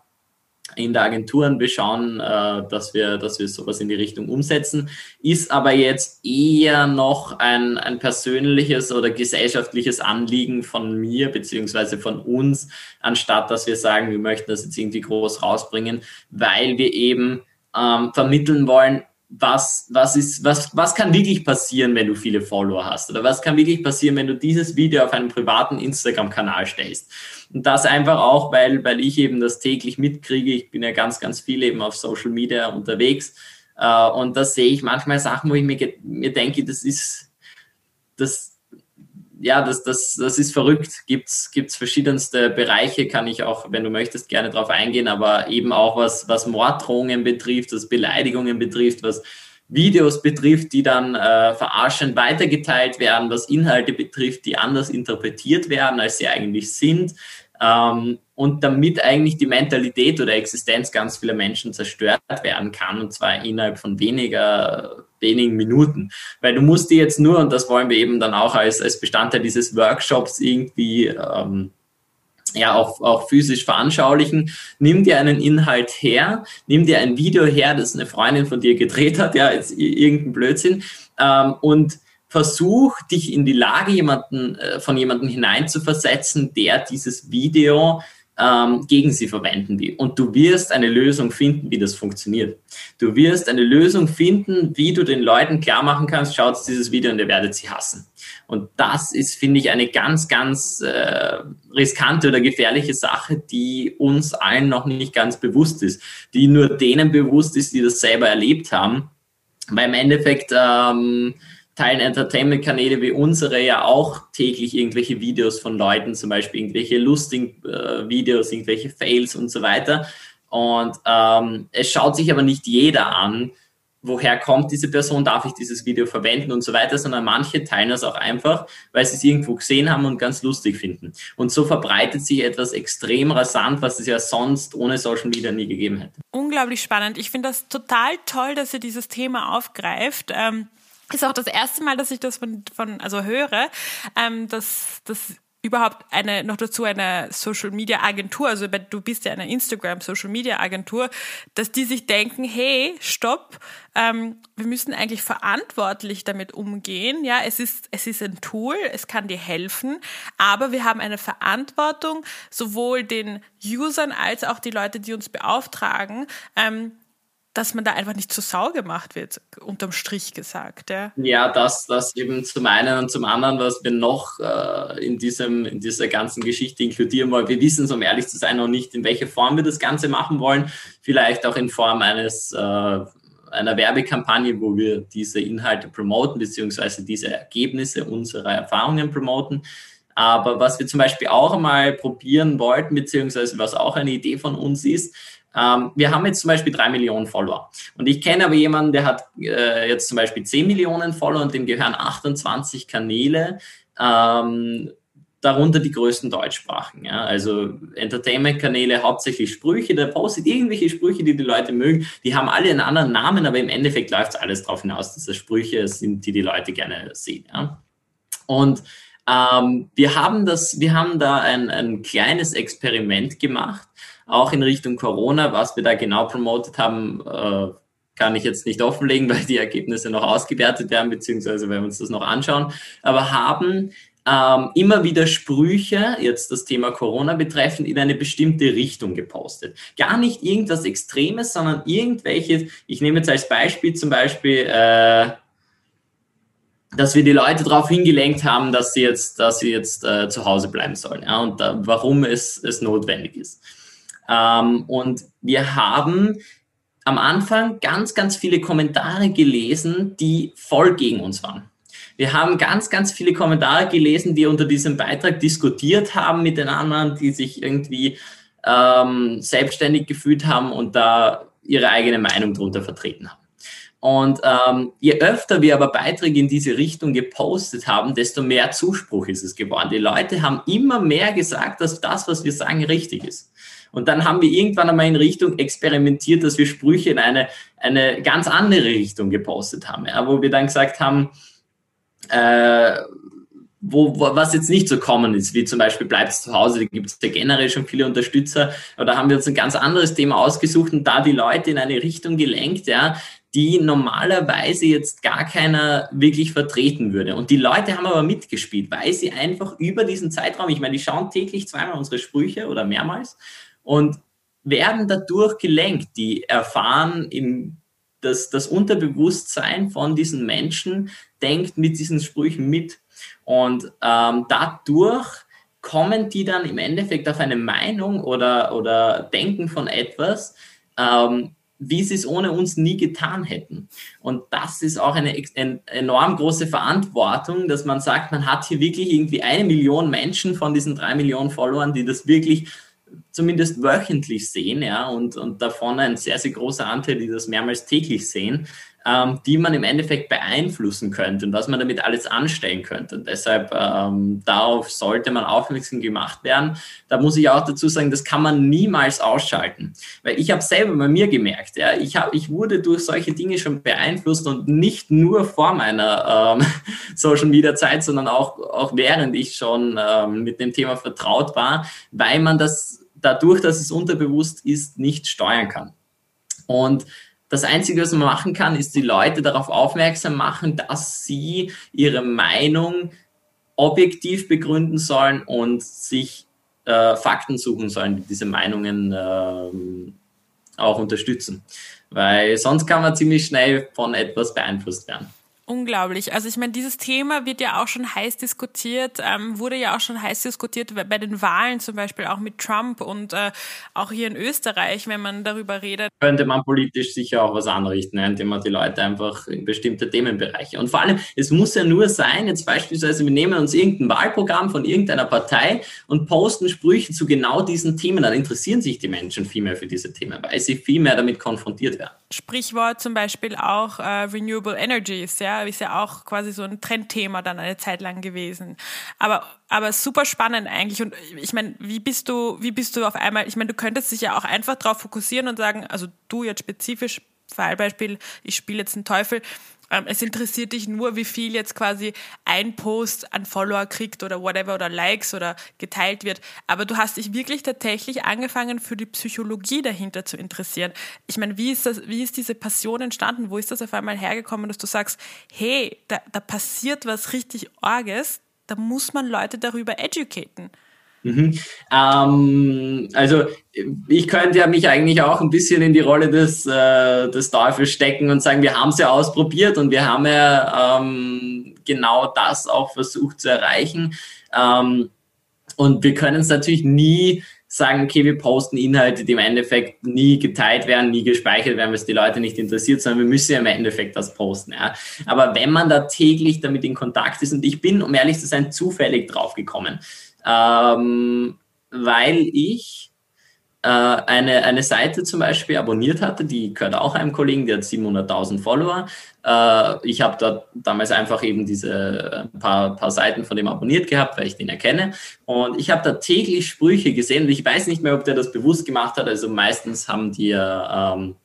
in der Agenturen. Wir schauen, äh, dass, wir, dass wir sowas in die Richtung umsetzen. Ist aber jetzt eher noch ein, ein persönliches oder gesellschaftliches Anliegen von mir beziehungsweise von uns, anstatt dass wir sagen, wir möchten das jetzt irgendwie groß rausbringen, weil wir eben ähm, vermitteln wollen, was, was, ist, was, was kann wirklich passieren, wenn du viele Follower hast? Oder was kann wirklich passieren, wenn du dieses Video auf einen privaten Instagram-Kanal stellst? Und das einfach auch, weil, weil ich eben das täglich mitkriege. Ich bin ja ganz, ganz viel eben auf Social Media unterwegs. Äh, und da sehe ich manchmal Sachen, wo ich mir, mir denke, das ist, das, ja, das, das, das ist verrückt. Gibt's gibt's verschiedenste Bereiche, kann ich auch, wenn du möchtest, gerne darauf eingehen, aber eben auch was, was Morddrohungen betrifft, was Beleidigungen betrifft, was Videos betrifft, die dann äh, verarschend weitergeteilt werden, was Inhalte betrifft, die anders interpretiert werden, als sie eigentlich sind. Ähm, und damit eigentlich die Mentalität oder Existenz ganz vieler Menschen zerstört werden kann, und zwar innerhalb von weniger, wenigen Minuten. Weil du musst dir jetzt nur, und das wollen wir eben dann auch als, als Bestandteil dieses Workshops irgendwie ähm, ja auch, auch physisch veranschaulichen. Nimm dir einen Inhalt her, nimm dir ein Video her, das eine Freundin von dir gedreht hat, ja, jetzt irgendein Blödsinn, ähm, und versuch dich in die Lage jemanden, äh, von jemandem hineinzuversetzen, der dieses Video ähm, gegen sie verwenden will. Und du wirst eine Lösung finden, wie das funktioniert. Du wirst eine Lösung finden, wie du den Leuten klar machen kannst, schaut dieses Video und ihr werdet sie hassen. Und das ist, finde ich, eine ganz, ganz äh, riskante oder gefährliche Sache, die uns allen noch nicht ganz bewusst ist, die nur denen bewusst ist, die das selber erlebt haben. Weil im Endeffekt ähm, teilen Entertainment-Kanäle wie unsere ja auch täglich irgendwelche Videos von Leuten, zum Beispiel irgendwelche lustigen äh, Videos, irgendwelche Fails und so weiter. Und ähm, es schaut sich aber nicht jeder an, woher kommt diese Person, darf ich dieses Video verwenden und so weiter, sondern manche teilen das auch einfach, weil sie es irgendwo gesehen haben und ganz lustig finden. Und so verbreitet sich etwas extrem rasant, was es ja sonst ohne Social Media nie gegeben hätte. Unglaublich spannend. Ich finde das total toll, dass ihr dieses Thema aufgreift. Ähm ist auch das erste Mal, dass ich das von, von also höre, ähm, dass, dass überhaupt eine, noch dazu eine Social Media Agentur, also du bist ja eine Instagram Social Media Agentur, dass die sich denken, hey, stopp, ähm, wir müssen eigentlich verantwortlich damit umgehen. Ja, es ist, es ist ein Tool, es kann dir helfen, aber wir haben eine Verantwortung, sowohl den Usern als auch die Leute, die uns beauftragen, ähm, dass man da einfach nicht zur Sau gemacht wird, unterm Strich gesagt. Ja, ja das, das eben zum einen und zum anderen, was wir noch äh, in, diesem, in dieser ganzen Geschichte inkludieren wollen. Wir wissen es, um ehrlich zu sein, noch nicht, in welcher Form wir das Ganze machen wollen. Vielleicht auch in Form eines äh, einer Werbekampagne, wo wir diese Inhalte promoten, beziehungsweise diese Ergebnisse unserer Erfahrungen promoten. Aber was wir zum Beispiel auch einmal probieren wollten, beziehungsweise was auch eine Idee von uns ist, ähm, wir haben jetzt zum Beispiel drei Millionen Follower. Und ich kenne aber jemanden, der hat äh, jetzt zum Beispiel zehn Millionen Follower und dem gehören 28 Kanäle. Ähm, darunter die größten Deutschsprachen. Ja? Also Entertainment-Kanäle, hauptsächlich Sprüche, der postet irgendwelche Sprüche, die die Leute mögen. Die haben alle einen anderen Namen, aber im Endeffekt läuft es alles darauf hinaus, dass das Sprüche sind, die die Leute gerne sehen. Ja? Und ähm, wir haben das, wir haben da ein, ein kleines Experiment gemacht auch in Richtung Corona. Was wir da genau promotet haben, äh, kann ich jetzt nicht offenlegen, weil die Ergebnisse noch ausgewertet werden, beziehungsweise wenn wir uns das noch anschauen, aber haben ähm, immer wieder Sprüche, jetzt das Thema Corona betreffend, in eine bestimmte Richtung gepostet. Gar nicht irgendwas Extremes, sondern irgendwelche, ich nehme jetzt als Beispiel zum Beispiel, äh, dass wir die Leute darauf hingelenkt haben, dass sie jetzt, dass sie jetzt äh, zu Hause bleiben sollen ja, und äh, warum es, es notwendig ist. Ähm, und wir haben am Anfang ganz, ganz viele Kommentare gelesen, die voll gegen uns waren. Wir haben ganz, ganz viele Kommentare gelesen, die unter diesem Beitrag diskutiert haben miteinander, die sich irgendwie ähm, selbstständig gefühlt haben und da ihre eigene Meinung darunter vertreten haben. Und ähm, je öfter wir aber Beiträge in diese Richtung gepostet haben, desto mehr Zuspruch ist es geworden. Die Leute haben immer mehr gesagt, dass das, was wir sagen, richtig ist. Und dann haben wir irgendwann einmal in Richtung experimentiert, dass wir Sprüche in eine, eine ganz andere Richtung gepostet haben, ja, wo wir dann gesagt haben, äh, wo, was jetzt nicht so common ist, wie zum Beispiel bleibt zu Hause, da gibt es ja generell schon viele Unterstützer, aber da haben wir uns ein ganz anderes Thema ausgesucht und da die Leute in eine Richtung gelenkt, ja, die normalerweise jetzt gar keiner wirklich vertreten würde. Und die Leute haben aber mitgespielt, weil sie einfach über diesen Zeitraum, ich meine, die schauen täglich zweimal unsere Sprüche oder mehrmals und werden dadurch gelenkt. Die erfahren im das, das Unterbewusstsein von diesen Menschen denkt mit diesen Sprüchen mit. Und ähm, dadurch kommen die dann im Endeffekt auf eine Meinung oder, oder denken von etwas, ähm, wie sie es ohne uns nie getan hätten. Und das ist auch eine, eine, enorm große Verantwortung, dass man sagt, man hat hier wirklich irgendwie eine Million Menschen von diesen drei Millionen Followern, die das wirklich zumindest wöchentlich sehen, ja, und, und davon ein sehr, sehr großer Anteil, die das mehrmals täglich sehen, ähm, die man im Endeffekt beeinflussen könnte und was man damit alles anstellen könnte. Und deshalb ähm, darauf sollte man aufmerksam gemacht werden. Da muss ich auch dazu sagen, das kann man niemals ausschalten. Weil ich habe selber bei mir gemerkt, ja, ich, hab, ich wurde durch solche Dinge schon beeinflusst und nicht nur vor meiner ähm, Social Media Zeit, sondern auch, auch während ich schon ähm, mit dem Thema vertraut war, weil man das dadurch, dass es unterbewusst ist, nicht steuern kann. Und das Einzige, was man machen kann, ist die Leute darauf aufmerksam machen, dass sie ihre Meinung objektiv begründen sollen und sich äh, Fakten suchen sollen, die diese Meinungen äh, auch unterstützen. Weil sonst kann man ziemlich schnell von etwas beeinflusst werden. Unglaublich. Also ich meine, dieses Thema wird ja auch schon heiß diskutiert, ähm, wurde ja auch schon heiß diskutiert bei den Wahlen zum Beispiel auch mit Trump und äh, auch hier in Österreich, wenn man darüber redet. Könnte man politisch sicher auch was anrichten, indem man die Leute einfach in bestimmte Themenbereiche. Und vor allem, es muss ja nur sein, jetzt beispielsweise, wir nehmen uns irgendein Wahlprogramm von irgendeiner Partei und posten Sprüche zu genau diesen Themen, dann interessieren sich die Menschen viel mehr für diese Themen, weil sie viel mehr damit konfrontiert werden. Sprichwort zum Beispiel auch äh, Renewable Energies, ja, ist ja auch quasi so ein Trendthema dann eine Zeit lang gewesen. Aber, aber super spannend eigentlich. Und ich meine, wie bist du, wie bist du auf einmal, ich meine, du könntest dich ja auch einfach darauf fokussieren und sagen, also du jetzt spezifisch, Fallbeispiel, ich spiele jetzt einen Teufel, es interessiert dich nur, wie viel jetzt quasi ein Post an Follower kriegt oder whatever oder Likes oder geteilt wird. Aber du hast dich wirklich tatsächlich angefangen, für die Psychologie dahinter zu interessieren. Ich meine, wie ist das, wie ist diese Passion entstanden? Wo ist das auf einmal hergekommen, dass du sagst, hey, da, da passiert was richtig Orges, da muss man Leute darüber educaten. Mhm. Ähm, also ich könnte ja mich eigentlich auch ein bisschen in die Rolle des, äh, des Teufels stecken und sagen, wir haben es ja ausprobiert und wir haben ja ähm, genau das auch versucht zu erreichen. Ähm, und wir können es natürlich nie sagen, okay, wir posten Inhalte, die im Endeffekt nie geteilt werden, nie gespeichert werden, weil es die Leute nicht interessiert, sondern wir müssen ja im Endeffekt das posten. Ja. Aber wenn man da täglich damit in Kontakt ist, und ich bin, um ehrlich zu sein, zufällig drauf gekommen, ähm, weil ich äh, eine, eine Seite zum Beispiel abonniert hatte, die gehört auch einem Kollegen, der hat 700.000 Follower. Äh, ich habe dort damals einfach eben diese äh, paar, paar Seiten von dem abonniert gehabt, weil ich den erkenne. Und ich habe da täglich Sprüche gesehen und ich weiß nicht mehr, ob der das bewusst gemacht hat. Also meistens haben die ähm,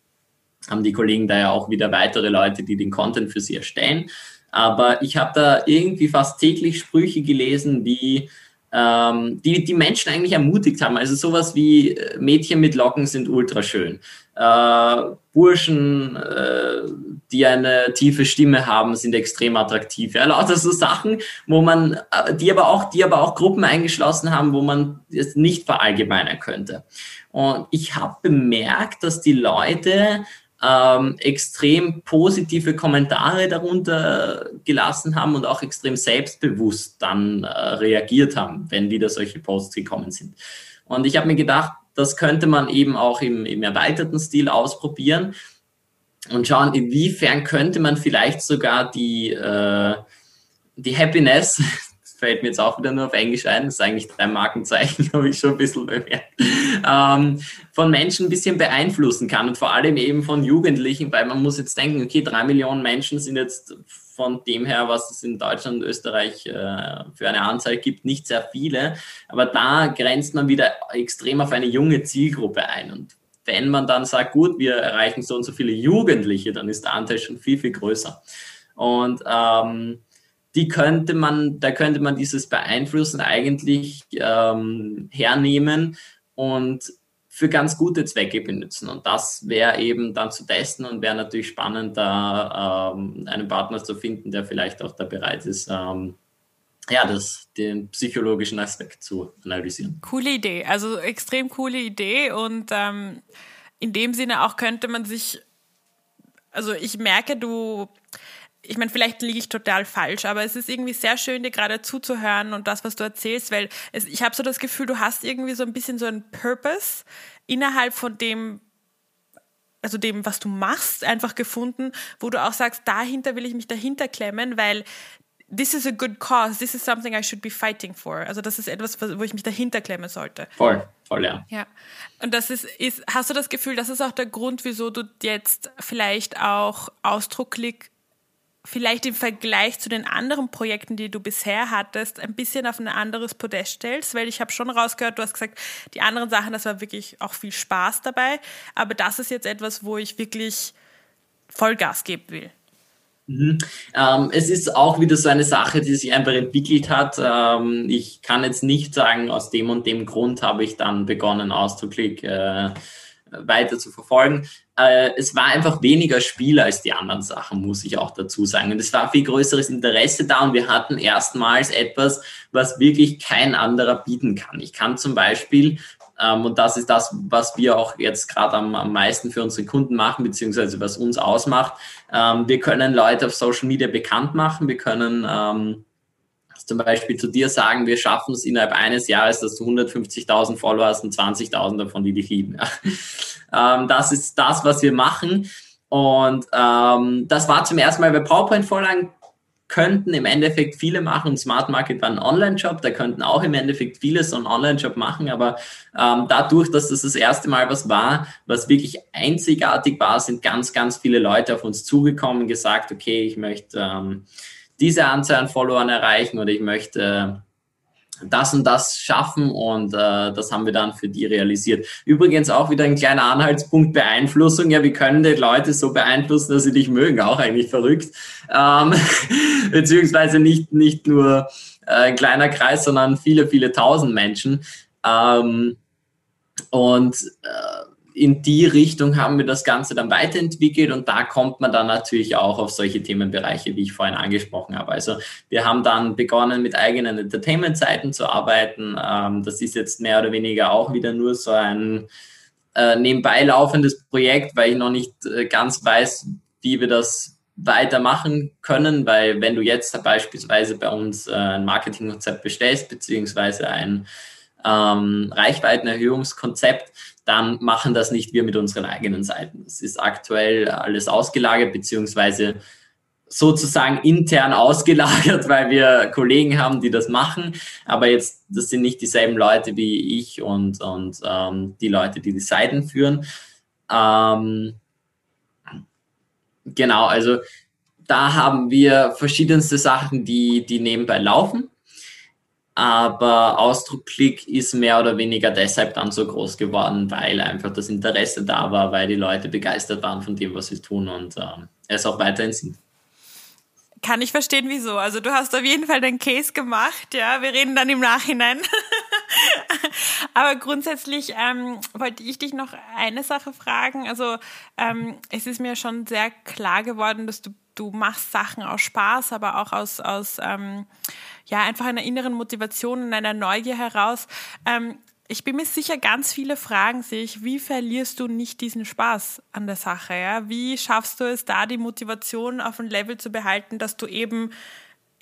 haben die Kollegen da ja auch wieder weitere Leute, die den Content für sie erstellen. Aber ich habe da irgendwie fast täglich Sprüche gelesen, wie ähm, die die Menschen eigentlich ermutigt haben. Also sowas wie äh, Mädchen mit Locken sind ultra schön. Äh, Burschen, äh, die eine tiefe Stimme haben, sind extrem attraktiv. Ja, lauter so Sachen, wo man, äh, die aber auch, die aber auch Gruppen eingeschlossen haben, wo man es nicht verallgemeinern könnte. Und ich habe bemerkt, dass die Leute ähm, extrem positive Kommentare darunter gelassen haben und auch extrem selbstbewusst dann äh, reagiert haben, wenn wieder solche Posts gekommen sind. Und ich habe mir gedacht, das könnte man eben auch im, im erweiterten Stil ausprobieren und schauen, inwiefern könnte man vielleicht sogar die, äh, die Happiness fällt mir jetzt auch wieder nur auf Englisch ein, das ist eigentlich drei Markenzeichen, habe ich schon ein bisschen bemerkt, ähm, von Menschen ein bisschen beeinflussen kann und vor allem eben von Jugendlichen, weil man muss jetzt denken, okay, drei Millionen Menschen sind jetzt von dem her, was es in Deutschland und Österreich äh, für eine Anzahl gibt, nicht sehr viele, aber da grenzt man wieder extrem auf eine junge Zielgruppe ein. Und wenn man dann sagt, gut, wir erreichen so und so viele Jugendliche, dann ist der Anteil schon viel, viel größer. Und ähm, die könnte man, da könnte man dieses Beeinflussen eigentlich ähm, hernehmen und für ganz gute Zwecke benutzen. Und das wäre eben dann zu testen und wäre natürlich spannend, da ähm, einen Partner zu finden, der vielleicht auch da bereit ist, ähm, ja, das, den psychologischen Aspekt zu analysieren. Coole Idee, also extrem coole Idee und ähm, in dem Sinne auch könnte man sich, also ich merke, du ich meine, vielleicht liege ich total falsch, aber es ist irgendwie sehr schön, dir gerade zuzuhören und das, was du erzählst, weil es, ich habe so das Gefühl, du hast irgendwie so ein bisschen so einen Purpose innerhalb von dem, also dem, was du machst, einfach gefunden, wo du auch sagst, dahinter will ich mich dahinter klemmen, weil this is a good cause, this is something I should be fighting for. Also das ist etwas, wo ich mich dahinter klemmen sollte. Voll, voll, ja. Ja. Und das ist, ist, hast du das Gefühl, das ist auch der Grund, wieso du jetzt vielleicht auch ausdrücklich vielleicht im Vergleich zu den anderen Projekten, die du bisher hattest, ein bisschen auf ein anderes Podest stellst, weil ich habe schon rausgehört, du hast gesagt, die anderen Sachen, das war wirklich auch viel Spaß dabei, aber das ist jetzt etwas, wo ich wirklich Vollgas geben will. Mhm. Ähm, es ist auch wieder so eine Sache, die sich einfach entwickelt hat. Ähm, ich kann jetzt nicht sagen, aus dem und dem Grund habe ich dann begonnen, Auszuklick äh, weiter zu verfolgen. Äh, es war einfach weniger Spiel als die anderen Sachen, muss ich auch dazu sagen. Und es war viel größeres Interesse da und wir hatten erstmals etwas, was wirklich kein anderer bieten kann. Ich kann zum Beispiel ähm, und das ist das, was wir auch jetzt gerade am, am meisten für unsere Kunden machen, beziehungsweise was uns ausmacht. Ähm, wir können Leute auf Social Media bekannt machen. Wir können ähm, zum Beispiel zu dir sagen, wir schaffen es innerhalb eines Jahres, dass du 150.000 Follower hast und 20.000 davon, die dich lieben. Ja. Ähm, das ist das, was wir machen. Und ähm, das war zum ersten Mal bei PowerPoint-Vorlagen könnten im Endeffekt viele machen. Smart Market war ein Online-Job, da könnten auch im Endeffekt viele so einen Online-Job machen, aber ähm, dadurch, dass das das erste Mal was war, was wirklich einzigartig war, sind ganz, ganz viele Leute auf uns zugekommen, gesagt, okay, ich möchte ähm, diese Anzahl an Followern erreichen oder ich möchte das und das schaffen und äh, das haben wir dann für die realisiert. Übrigens auch wieder ein kleiner Anhaltspunkt Beeinflussung. Ja, wir können die Leute so beeinflussen, dass sie dich mögen, auch eigentlich verrückt. Ähm, beziehungsweise nicht, nicht nur äh, ein kleiner Kreis, sondern viele, viele tausend Menschen. Ähm, und äh, in die Richtung haben wir das Ganze dann weiterentwickelt und da kommt man dann natürlich auch auf solche Themenbereiche, wie ich vorhin angesprochen habe. Also wir haben dann begonnen, mit eigenen Entertainment-Seiten zu arbeiten. Ähm, das ist jetzt mehr oder weniger auch wieder nur so ein äh, nebenbei laufendes Projekt, weil ich noch nicht äh, ganz weiß, wie wir das weitermachen können, weil wenn du jetzt beispielsweise bei uns äh, ein Marketingkonzept bestellst, beziehungsweise ein ähm, Reichweitenerhöhungskonzept, dann machen das nicht wir mit unseren eigenen Seiten. Es ist aktuell alles ausgelagert, beziehungsweise sozusagen intern ausgelagert, weil wir Kollegen haben, die das machen. Aber jetzt, das sind nicht dieselben Leute wie ich und, und ähm, die Leute, die die Seiten führen. Ähm, genau, also da haben wir verschiedenste Sachen, die, die nebenbei laufen aber Ausdruckklick ist mehr oder weniger deshalb dann so groß geworden, weil einfach das Interesse da war, weil die Leute begeistert waren von dem, was sie tun und äh, es auch weiterhin sind. Kann ich verstehen, wieso. Also du hast auf jeden Fall deinen Case gemacht, ja. Wir reden dann im Nachhinein. Aber grundsätzlich ähm, wollte ich dich noch eine Sache fragen. Also ähm, es ist mir schon sehr klar geworden, dass du, du machst Sachen aus Spaß, aber auch aus, aus ähm, ja, einfach einer inneren Motivation und einer Neugier heraus. Ähm, ich bin mir sicher, ganz viele fragen sich, wie verlierst du nicht diesen Spaß an der Sache? Ja? Wie schaffst du es da, die Motivation auf ein Level zu behalten, dass du eben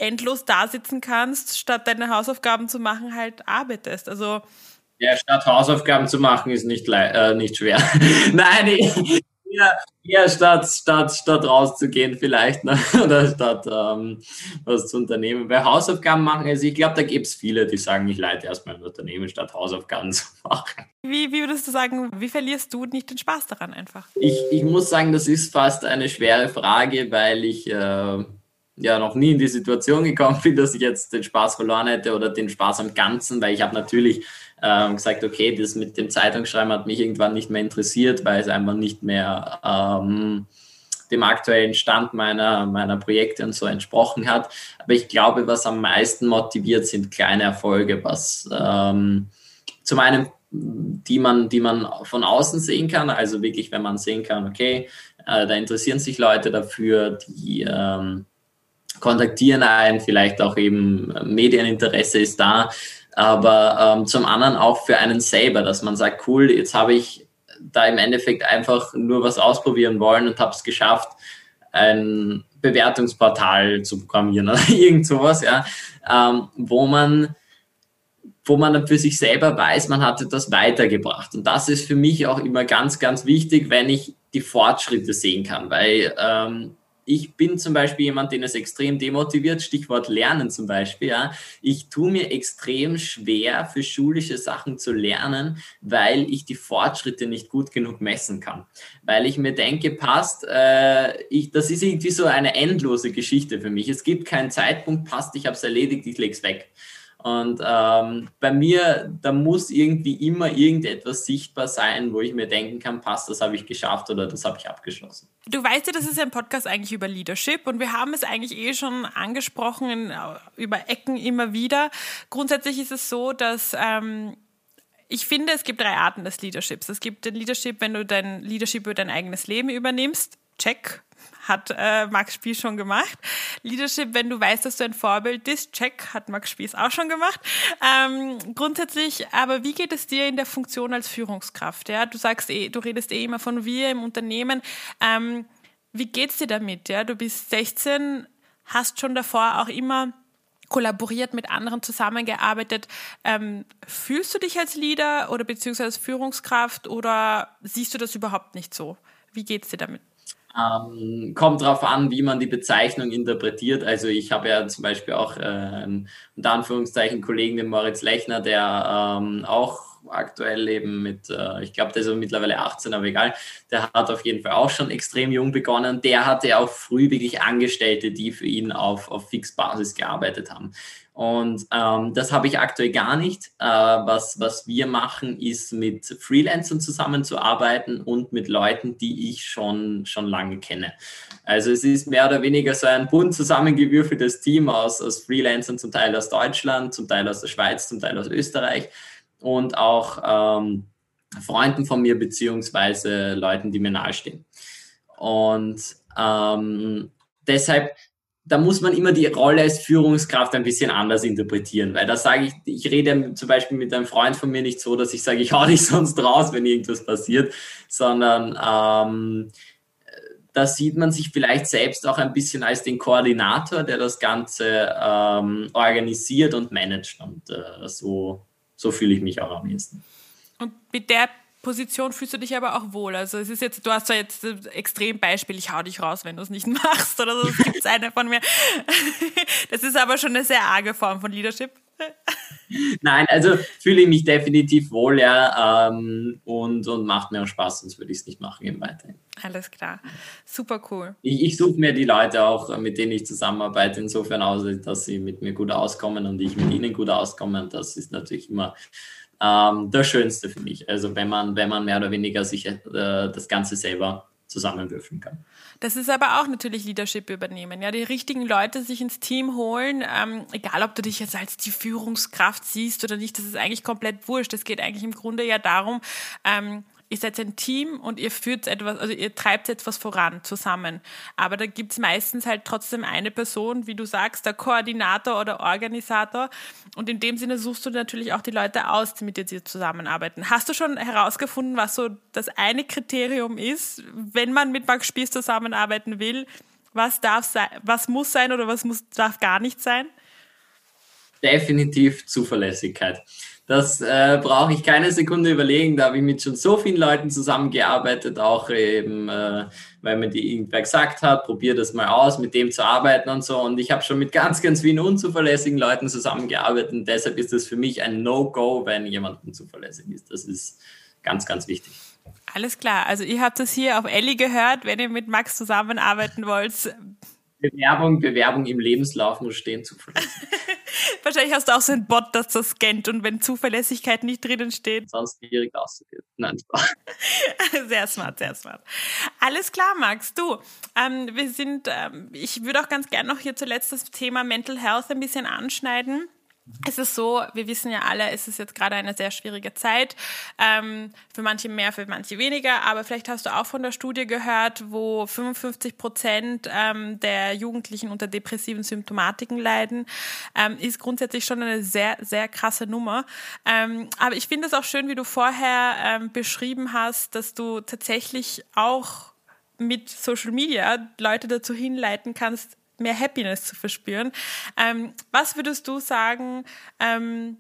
endlos da sitzen kannst, statt deine Hausaufgaben zu machen, halt arbeitest? Also ja, statt Hausaufgaben zu machen, ist nicht, äh, nicht schwer. Nein, ich, eher, eher statt, statt, statt rauszugehen vielleicht ne? oder statt ähm, was zu unternehmen. Bei Hausaufgaben machen, also ich glaube, da gibt es viele, die sagen, ich leite erstmal ein Unternehmen, statt Hausaufgaben zu machen. Wie, wie würdest du sagen, wie verlierst du nicht den Spaß daran einfach? Ich, ich muss sagen, das ist fast eine schwere Frage, weil ich... Äh, ja noch nie in die Situation gekommen bin, dass ich jetzt den Spaß verloren hätte oder den Spaß am Ganzen, weil ich habe natürlich ähm, gesagt, okay, das mit dem Zeitungsschreiben hat mich irgendwann nicht mehr interessiert, weil es einfach nicht mehr ähm, dem aktuellen Stand meiner, meiner Projekte und so entsprochen hat. Aber ich glaube, was am meisten motiviert, sind kleine Erfolge, was ähm, zum einen die man, die man von außen sehen kann, also wirklich, wenn man sehen kann, okay, äh, da interessieren sich Leute dafür, die ähm, kontaktieren einen, vielleicht auch eben Medieninteresse ist da, aber ähm, zum anderen auch für einen selber, dass man sagt, cool, jetzt habe ich da im Endeffekt einfach nur was ausprobieren wollen und habe es geschafft, ein Bewertungsportal zu programmieren oder irgend sowas, ja, ähm, wo man wo man dann für sich selber weiß, man hat etwas weitergebracht. Und das ist für mich auch immer ganz, ganz wichtig, wenn ich die Fortschritte sehen kann, weil ähm, ich bin zum Beispiel jemand, den es extrem demotiviert, Stichwort Lernen zum Beispiel. Ja. Ich tue mir extrem schwer, für schulische Sachen zu lernen, weil ich die Fortschritte nicht gut genug messen kann. Weil ich mir denke, passt, äh, ich, das ist irgendwie so eine endlose Geschichte für mich. Es gibt keinen Zeitpunkt, passt, ich habe es erledigt, ich lege es weg. Und ähm, bei mir, da muss irgendwie immer irgendetwas sichtbar sein, wo ich mir denken kann, passt, das habe ich geschafft oder das habe ich abgeschlossen. Du weißt ja, das ist ein Podcast eigentlich über Leadership und wir haben es eigentlich eh schon angesprochen in, über Ecken immer wieder. Grundsätzlich ist es so, dass ähm, ich finde, es gibt drei Arten des Leaderships. Es gibt den Leadership, wenn du dein Leadership über dein eigenes Leben übernimmst. Check hat äh, Max Spieß schon gemacht. Leadership, wenn du weißt, dass du ein Vorbild bist, check, hat Max Spieß auch schon gemacht. Ähm, grundsätzlich, aber wie geht es dir in der Funktion als Führungskraft? Ja, du sagst eh, du redest eh immer von wir im Unternehmen. Ähm, wie geht's dir damit? Ja, du bist 16, hast schon davor auch immer kollaboriert, mit anderen zusammengearbeitet. Ähm, fühlst du dich als Leader oder beziehungsweise als Führungskraft oder siehst du das überhaupt nicht so? Wie geht's dir damit? Ähm, kommt darauf an, wie man die Bezeichnung interpretiert. Also ich habe ja zum Beispiel auch äh, unter Anführungszeichen Kollegen, den Moritz Lechner, der ähm, auch aktuell eben mit, äh, ich glaube, der ist mittlerweile 18, aber egal, der hat auf jeden Fall auch schon extrem jung begonnen. Der hatte auch früh wirklich Angestellte, die für ihn auf, auf Fixbasis gearbeitet haben. Und ähm, das habe ich aktuell gar nicht. Äh, was, was wir machen, ist mit Freelancern zusammenzuarbeiten und mit Leuten, die ich schon, schon lange kenne. Also es ist mehr oder weniger so ein bunt zusammengewürfeltes Team aus, aus Freelancern, zum Teil aus Deutschland, zum Teil aus der Schweiz, zum Teil aus Österreich und auch ähm, Freunden von mir beziehungsweise Leuten, die mir nahestehen. Und ähm, deshalb da muss man immer die Rolle als Führungskraft ein bisschen anders interpretieren, weil da sage ich, ich rede zum Beispiel mit einem Freund von mir nicht so, dass ich sage, ich hau dich sonst raus, wenn irgendwas passiert, sondern ähm, da sieht man sich vielleicht selbst auch ein bisschen als den Koordinator, der das Ganze ähm, organisiert und managt. Und äh, so, so fühle ich mich auch am ehesten. Und mit der Position fühlst du dich aber auch wohl. Also es ist jetzt, du hast ja jetzt extrem Beispiel, ich hau dich raus, wenn du es nicht machst oder so. Das gibt eine von mir. Das ist aber schon eine sehr arge Form von Leadership. Nein, also fühle ich mich definitiv wohl, ja, ähm, und, und macht mir auch Spaß, sonst würde ich es nicht machen eben weiterhin. Alles klar, super cool. Ich, ich suche mir die Leute auch, mit denen ich zusammenarbeite, insofern aus, dass sie mit mir gut auskommen und ich mit ihnen gut auskomme. Und das ist natürlich immer ähm, das Schönste für mich. Also wenn man, wenn man mehr oder weniger sich äh, das Ganze selber zusammenwürfeln kann. Das ist aber auch natürlich Leadership übernehmen. Ja, die richtigen Leute sich ins Team holen, ähm, egal ob du dich jetzt als die Führungskraft siehst oder nicht, das ist eigentlich komplett wurscht. Es geht eigentlich im Grunde ja darum, ähm, ihr seid ein Team und ihr führt etwas, also ihr treibt etwas voran zusammen. Aber da gibt's meistens halt trotzdem eine Person, wie du sagst, der Koordinator oder Organisator. Und in dem Sinne suchst du natürlich auch die Leute aus, die mit dir zusammenarbeiten. Hast du schon herausgefunden, was so das eine Kriterium ist, wenn man mit Max Spieß zusammenarbeiten will? Was darf sein, was muss sein oder was muss, darf gar nicht sein? Definitiv Zuverlässigkeit. Das äh, brauche ich keine Sekunde überlegen. Da habe ich mit schon so vielen Leuten zusammengearbeitet, auch eben, äh, weil mir die irgendwer gesagt hat, probier das mal aus, mit dem zu arbeiten und so. Und ich habe schon mit ganz, ganz vielen unzuverlässigen Leuten zusammengearbeitet. Und deshalb ist es für mich ein No-Go, wenn jemand unzuverlässig ist. Das ist ganz, ganz wichtig. Alles klar. Also ihr habt es hier auf Ellie gehört, wenn ihr mit Max zusammenarbeiten wollt. Bewerbung, Bewerbung im Lebenslauf muss stehen zuverlässig. Wahrscheinlich hast du auch so ein Bot, das das scannt und wenn Zuverlässigkeit nicht drinnen steht. Sonst direkt ausgeht. Nein, Spaß. Sehr smart, sehr smart. Alles klar, Max. Du, ähm, wir sind, ähm, ich würde auch ganz gerne noch hier zuletzt das Thema Mental Health ein bisschen anschneiden. Es ist so, wir wissen ja alle, es ist jetzt gerade eine sehr schwierige Zeit. Ähm, für manche mehr, für manche weniger. Aber vielleicht hast du auch von der Studie gehört, wo 55 Prozent ähm, der Jugendlichen unter depressiven Symptomatiken leiden. Ähm, ist grundsätzlich schon eine sehr, sehr krasse Nummer. Ähm, aber ich finde es auch schön, wie du vorher ähm, beschrieben hast, dass du tatsächlich auch mit Social Media Leute dazu hinleiten kannst, mehr Happiness zu verspüren. Ähm, was würdest du sagen, ähm,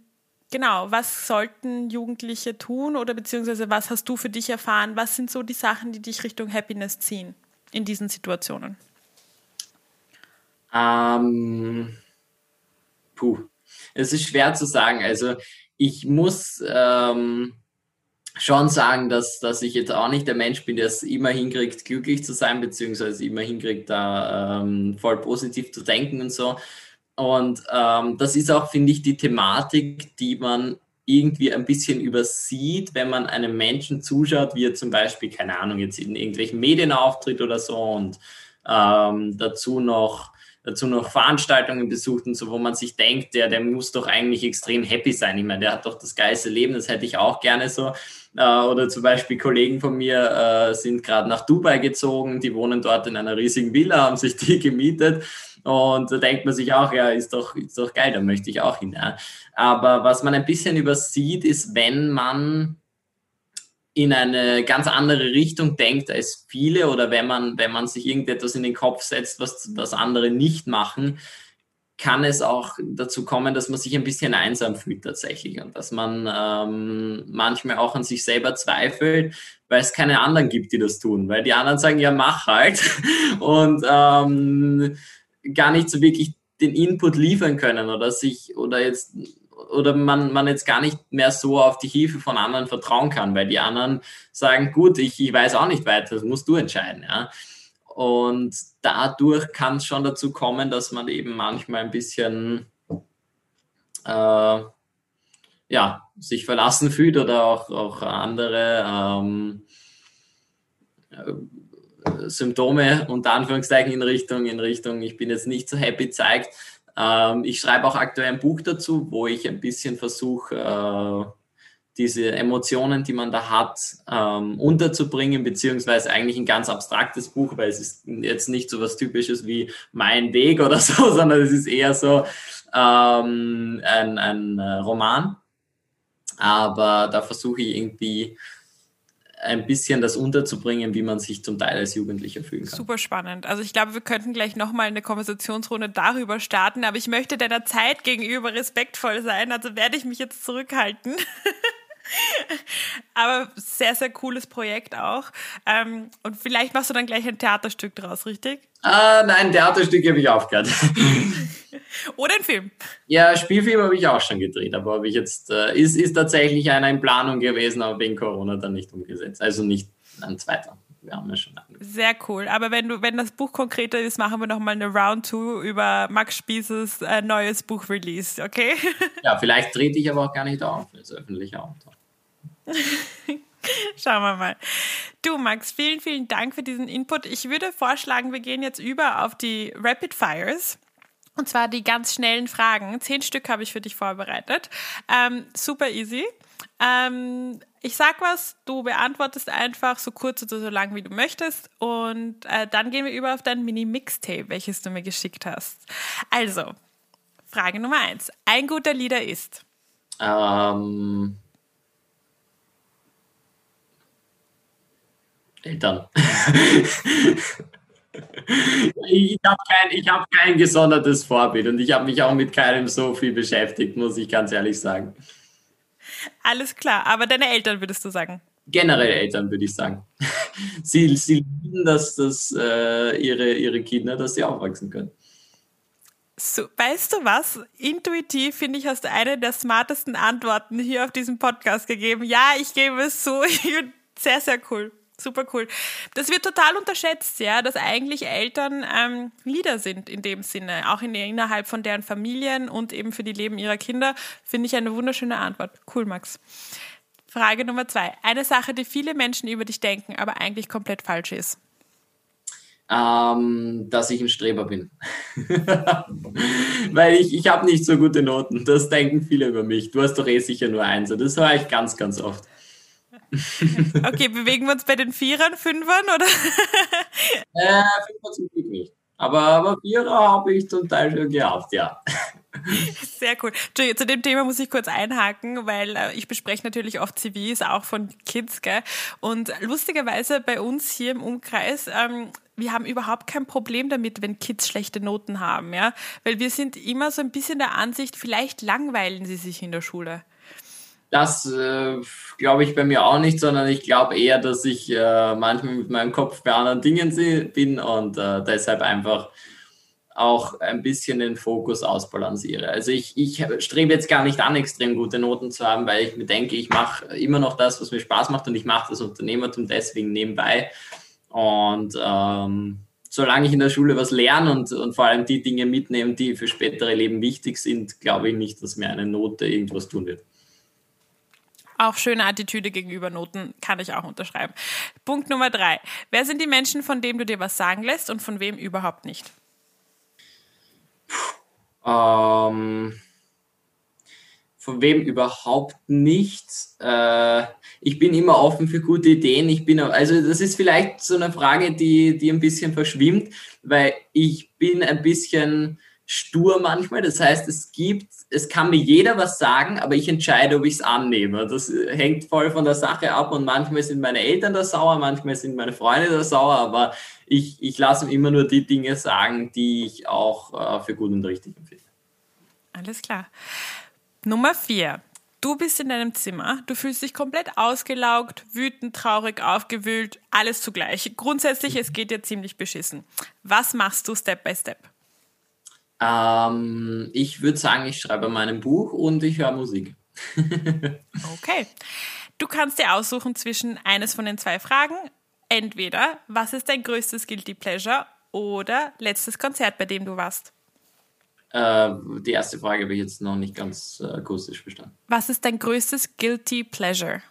genau, was sollten Jugendliche tun oder beziehungsweise was hast du für dich erfahren? Was sind so die Sachen, die dich Richtung Happiness ziehen in diesen Situationen? Ähm, puh, es ist schwer zu sagen. Also ich muss ähm, schon sagen, dass, dass ich jetzt auch nicht der Mensch bin, der es immer hinkriegt, glücklich zu sein, beziehungsweise immer hinkriegt, da ähm, voll positiv zu denken und so. Und ähm, das ist auch, finde ich, die Thematik, die man irgendwie ein bisschen übersieht, wenn man einem Menschen zuschaut, wie er zum Beispiel, keine Ahnung, jetzt in irgendwelchen Medien auftritt oder so und ähm, dazu noch dazu noch Veranstaltungen besucht und so, wo man sich denkt, der, der muss doch eigentlich extrem happy sein. Ich meine, der hat doch das geilste Leben, das hätte ich auch gerne so. Äh, oder zum Beispiel Kollegen von mir äh, sind gerade nach Dubai gezogen, die wohnen dort in einer riesigen Villa, haben sich die gemietet. Und da denkt man sich auch, ja, ist doch, ist doch geil, da möchte ich auch hin. Ja. Aber was man ein bisschen übersieht, ist, wenn man in eine ganz andere Richtung denkt als viele oder wenn man, wenn man sich irgendetwas in den Kopf setzt, was, was andere nicht machen, kann es auch dazu kommen, dass man sich ein bisschen einsam fühlt tatsächlich und dass man ähm, manchmal auch an sich selber zweifelt, weil es keine anderen gibt, die das tun, weil die anderen sagen, ja, mach halt. Und ähm, gar nicht so wirklich den Input liefern können oder sich oder jetzt oder man, man jetzt gar nicht mehr so auf die Hilfe von anderen vertrauen kann, weil die anderen sagen, gut, ich, ich weiß auch nicht weiter, das musst du entscheiden. Ja? Und dadurch kann es schon dazu kommen, dass man eben manchmal ein bisschen äh, ja, sich verlassen fühlt oder auch, auch andere ähm, äh, Symptome unter Anführungszeichen in Richtung, in Richtung, ich bin jetzt nicht so happy zeigt. Ähm, ich schreibe auch aktuell ein Buch dazu, wo ich ein bisschen versuche, äh, diese Emotionen, die man da hat, ähm, unterzubringen, beziehungsweise eigentlich ein ganz abstraktes Buch, weil es ist jetzt nicht so was Typisches wie mein Weg oder so, sondern es ist eher so ähm, ein, ein äh, Roman. Aber da versuche ich irgendwie ein bisschen das unterzubringen, wie man sich zum Teil als Jugendlicher fühlen kann. Super spannend. Also ich glaube, wir könnten gleich nochmal eine Konversationsrunde darüber starten, aber ich möchte deiner Zeit gegenüber respektvoll sein, also werde ich mich jetzt zurückhalten. Aber sehr, sehr cooles Projekt auch. Ähm, und vielleicht machst du dann gleich ein Theaterstück draus, richtig? Ah, nein, Theaterstück habe ich aufgehört. Oder ein Film? Ja, Spielfilm habe ich auch schon gedreht, aber habe ich jetzt, äh, ist, ist tatsächlich einer in Planung gewesen, aber wegen Corona dann nicht umgesetzt. Also nicht ein zweiter. Wir haben ja schon angefangen. Sehr cool. Aber wenn du, wenn das Buch konkreter ist, machen wir nochmal eine Round 2 über Max Spießes äh, neues Buch Release, okay? ja, vielleicht trete ich aber auch gar nicht auf als öffentlicher Autor. Schauen wir mal. Du, Max, vielen, vielen Dank für diesen Input. Ich würde vorschlagen, wir gehen jetzt über auf die Rapid Fires. Und zwar die ganz schnellen Fragen. Zehn Stück habe ich für dich vorbereitet. Ähm, super easy. Ähm, ich sag was, du beantwortest einfach so kurz oder so lang, wie du möchtest. Und äh, dann gehen wir über auf dein Mini-Mixtape, welches du mir geschickt hast. Also, Frage Nummer eins. Ein guter Lieder ist? Ähm, Eltern. ich habe kein, hab kein gesondertes Vorbild und ich habe mich auch mit keinem so viel beschäftigt, muss ich ganz ehrlich sagen. Alles klar, aber deine Eltern würdest du sagen? Generell Eltern würde ich sagen. Sie, sie lieben das, dass äh, ihre, ihre Kinder, dass sie aufwachsen können. So, weißt du was? Intuitiv finde ich, hast du eine der smartesten Antworten hier auf diesem Podcast gegeben. Ja, ich gebe es zu. Sehr, sehr cool. Super cool. Das wird total unterschätzt, ja, dass eigentlich Eltern ähm, Leader sind in dem Sinne, auch in, innerhalb von deren Familien und eben für die Leben ihrer Kinder. Finde ich eine wunderschöne Antwort. Cool, Max. Frage Nummer zwei. Eine Sache, die viele Menschen über dich denken, aber eigentlich komplett falsch ist. Ähm, dass ich ein Streber bin. Weil ich, ich habe nicht so gute Noten. Das denken viele über mich. Du hast doch eh sicher nur eins. Das höre ich ganz, ganz oft. okay, bewegen wir uns bei den Vierern, Fünfern oder? äh, Fünfer zum Glück nicht. Aber, aber Vierer habe ich zum Teil schon gehabt, ja. Sehr cool. Zu dem Thema muss ich kurz einhaken, weil äh, ich bespreche natürlich oft CVs, auch von Kids, gell? Und lustigerweise bei uns hier im Umkreis, ähm, wir haben überhaupt kein Problem damit, wenn Kids schlechte Noten haben, ja? Weil wir sind immer so ein bisschen der Ansicht, vielleicht langweilen sie sich in der Schule. Das äh, glaube ich bei mir auch nicht, sondern ich glaube eher, dass ich äh, manchmal mit meinem Kopf bei anderen Dingen bin und äh, deshalb einfach auch ein bisschen den Fokus ausbalanciere. Also ich, ich strebe jetzt gar nicht an, extrem gute Noten zu haben, weil ich mir denke, ich mache immer noch das, was mir Spaß macht und ich mache das Unternehmertum deswegen nebenbei. Und ähm, solange ich in der Schule was lerne und, und vor allem die Dinge mitnehme, die für spätere Leben wichtig sind, glaube ich nicht, dass mir eine Note irgendwas tun wird. Auch schöne Attitüde gegenüber Noten kann ich auch unterschreiben. Punkt Nummer drei. Wer sind die Menschen, von denen du dir was sagen lässt und von wem überhaupt nicht? Ähm, von wem überhaupt nichts. Äh, ich bin immer offen für gute Ideen. Ich bin, also das ist vielleicht so eine Frage, die, die ein bisschen verschwimmt, weil ich bin ein bisschen stur manchmal. Das heißt, es gibt, es kann mir jeder was sagen, aber ich entscheide, ob ich es annehme. Das hängt voll von der Sache ab und manchmal sind meine Eltern da sauer, manchmal sind meine Freunde da sauer, aber ich, ich lasse immer nur die Dinge sagen, die ich auch äh, für gut und richtig empfinde. Alles klar. Nummer vier. Du bist in deinem Zimmer, du fühlst dich komplett ausgelaugt, wütend, traurig, aufgewühlt, alles zugleich. Grundsätzlich, es geht dir ziemlich beschissen. Was machst du Step by Step? Ähm, ich würde sagen, ich schreibe mein Buch und ich höre Musik. okay. Du kannst dir aussuchen zwischen eines von den zwei Fragen. Entweder, was ist dein größtes Guilty Pleasure oder letztes Konzert, bei dem du warst? Äh, die erste Frage habe ich jetzt noch nicht ganz äh, akustisch verstanden. Was ist dein größtes Guilty Pleasure?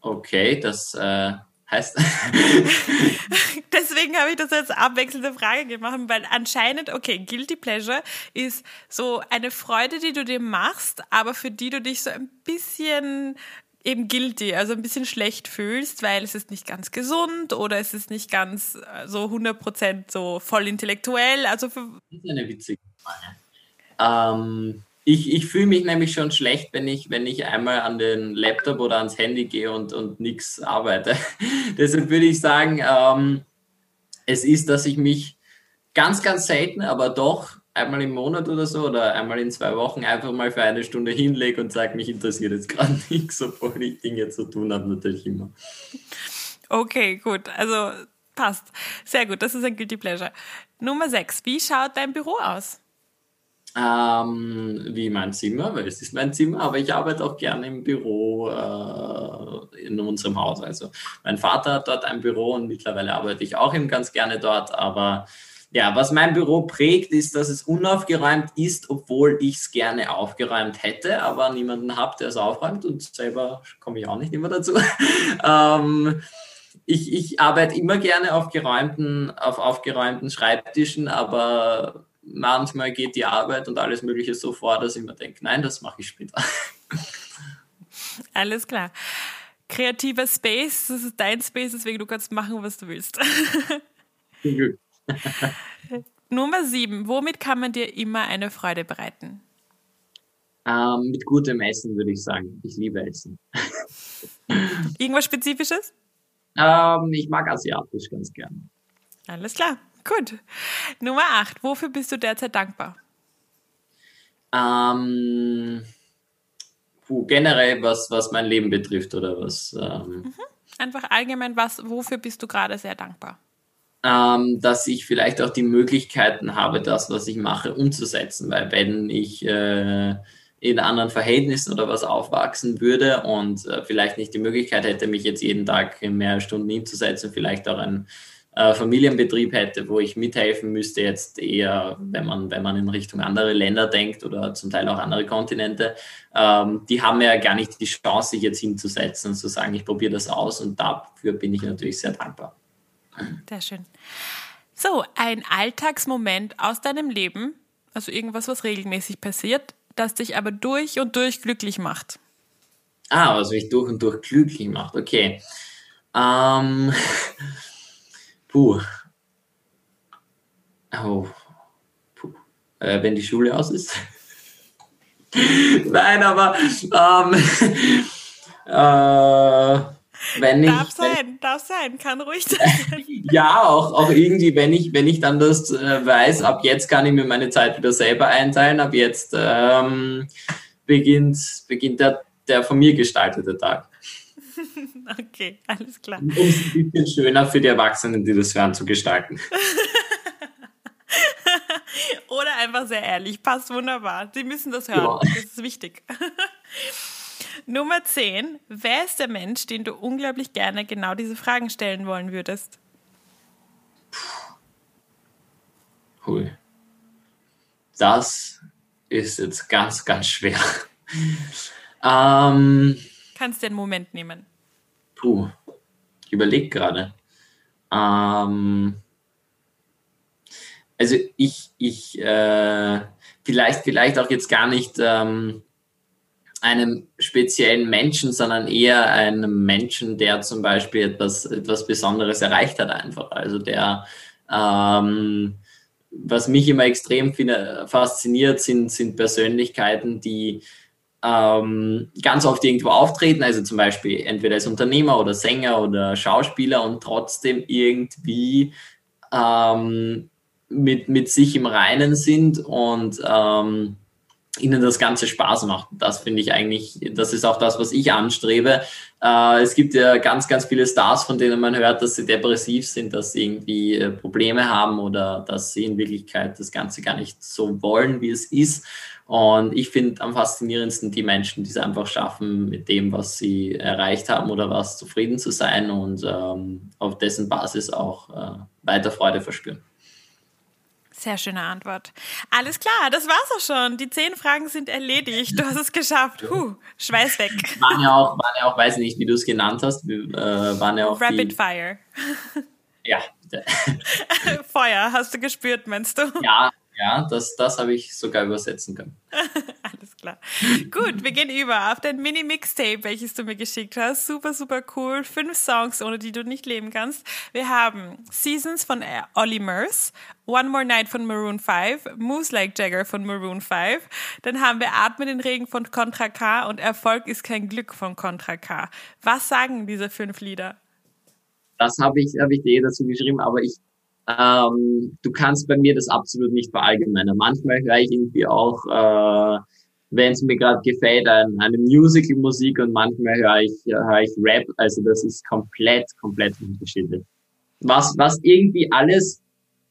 Okay, das äh, heißt. Deswegen habe ich das als abwechselnde Frage gemacht, weil anscheinend, okay, Guilty Pleasure ist so eine Freude, die du dir machst, aber für die du dich so ein bisschen eben guilty, also ein bisschen schlecht fühlst, weil es ist nicht ganz gesund oder es ist nicht ganz äh, so 100% so voll intellektuell. Also für das ist eine witzige Frage. Ähm, ich, ich fühle mich nämlich schon schlecht, wenn ich, wenn ich einmal an den Laptop oder ans Handy gehe und, und nichts arbeite. Deshalb würde ich sagen, ähm, es ist, dass ich mich ganz, ganz selten, aber doch einmal im Monat oder so oder einmal in zwei Wochen einfach mal für eine Stunde hinlege und sage, mich interessiert jetzt gerade nichts, obwohl ich Dinge zu tun habe, natürlich immer. Okay, gut. Also passt. Sehr gut. Das ist ein Guilty Pleasure. Nummer sechs. Wie schaut dein Büro aus? Ähm, wie mein Zimmer, weil es ist mein Zimmer, aber ich arbeite auch gerne im Büro äh, in unserem Haus. Also mein Vater hat dort ein Büro und mittlerweile arbeite ich auch eben ganz gerne dort, aber ja, was mein Büro prägt, ist, dass es unaufgeräumt ist, obwohl ich es gerne aufgeräumt hätte, aber niemanden habe, der es aufräumt und selber komme ich auch nicht immer dazu. ähm, ich, ich arbeite immer gerne auf geräumten, auf aufgeräumten Schreibtischen, aber manchmal geht die Arbeit und alles Mögliche so vor, dass ich mir denke, nein, das mache ich später. Alles klar. Kreativer Space, das ist dein Space, deswegen du kannst machen, was du willst. Nummer sieben. Womit kann man dir immer eine Freude bereiten? Ähm, mit gutem Essen, würde ich sagen. Ich liebe Essen. Irgendwas Spezifisches? Ähm, ich mag asiatisch ganz gern. Alles klar. Gut. Nummer 8. Wofür bist du derzeit dankbar? Ähm, puh, generell, was, was mein Leben betrifft oder was. Ähm, mhm. Einfach allgemein, was, wofür bist du gerade sehr dankbar? Ähm, dass ich vielleicht auch die Möglichkeiten habe, das, was ich mache, umzusetzen. Weil wenn ich äh, in anderen Verhältnissen oder was aufwachsen würde und äh, vielleicht nicht die Möglichkeit hätte, mich jetzt jeden Tag mehrere Stunden hinzusetzen, vielleicht auch ein äh, Familienbetrieb hätte, wo ich mithelfen müsste, jetzt eher, wenn man, wenn man in Richtung andere Länder denkt oder zum Teil auch andere Kontinente, ähm, die haben ja gar nicht die Chance, sich jetzt hinzusetzen und zu sagen, ich probiere das aus und dafür bin ich natürlich sehr dankbar. Sehr schön. So, ein Alltagsmoment aus deinem Leben, also irgendwas, was regelmäßig passiert, das dich aber durch und durch glücklich macht. Ah, was mich durch und durch glücklich macht, okay. Ähm, puh. Oh. Puh. Äh, wenn die Schule aus ist. Nein, aber ähm, äh, wenn darf ich, sein, wenn, darf sein, kann ruhig sein. ja, auch, auch irgendwie, wenn ich, wenn ich dann das äh, weiß, ab jetzt kann ich mir meine Zeit wieder selber einteilen, ab jetzt ähm, beginnt, beginnt der, der von mir gestaltete Tag. okay, alles klar. Um es ein bisschen schöner für die Erwachsenen, die das hören, zu gestalten. Oder einfach sehr ehrlich, passt wunderbar. Sie müssen das hören, ja. das ist wichtig. Nummer 10. Wer ist der Mensch, den du unglaublich gerne genau diese Fragen stellen wollen würdest? Hui. Das ist jetzt ganz, ganz schwer. ähm, Kannst dir einen Moment nehmen. Puh, ich überlege gerade. Ähm, also ich, ich äh, vielleicht, vielleicht auch jetzt gar nicht ähm, einem speziellen Menschen, sondern eher einem Menschen, der zum Beispiel etwas, etwas Besonderes erreicht hat einfach. Also der, ähm, was mich immer extrem fasziniert, sind, sind Persönlichkeiten, die ähm, ganz oft irgendwo auftreten, also zum Beispiel entweder als Unternehmer oder Sänger oder Schauspieler und trotzdem irgendwie ähm, mit, mit sich im Reinen sind und ähm, ihnen das Ganze Spaß macht. Das finde ich eigentlich, das ist auch das, was ich anstrebe. Äh, es gibt ja ganz, ganz viele Stars, von denen man hört, dass sie depressiv sind, dass sie irgendwie äh, Probleme haben oder dass sie in Wirklichkeit das Ganze gar nicht so wollen, wie es ist. Und ich finde am faszinierendsten die Menschen, die es einfach schaffen, mit dem, was sie erreicht haben oder was zufrieden zu sein und ähm, auf dessen Basis auch äh, weiter Freude verspüren. Sehr schöne Antwort. Alles klar, das war's auch schon. Die zehn Fragen sind erledigt. Du hast es geschafft. Puh, Schweiß weg. Waren ja auch, waren ja auch weiß nicht, wie du es genannt hast, äh, waren ja auch Rapid die, Fire. Ja. Feuer, hast du gespürt, meinst du? Ja, ja, das, das habe ich sogar übersetzen können. Alles klar. Gut, wir gehen über auf dein Mini-Mixtape, welches du mir geschickt hast. Super, super cool. Fünf Songs, ohne die du nicht leben kannst. Wir haben Seasons von Ollie Murs, One More Night von Maroon 5, Moose Like Jagger von Maroon 5. Dann haben wir Atme den Regen von Contra K und Erfolg ist kein Glück von Contra K. Was sagen diese fünf Lieder? Das habe ich, hab ich dir dazu geschrieben, aber ich ähm, du kannst bei mir das absolut nicht verallgemeinern. Manchmal höre ich irgendwie auch, äh, wenn es mir gerade gefällt, ein, eine Musical-Musik und manchmal höre ich, höre ich Rap. Also das ist komplett, komplett unterschiedlich. Was, was irgendwie alles,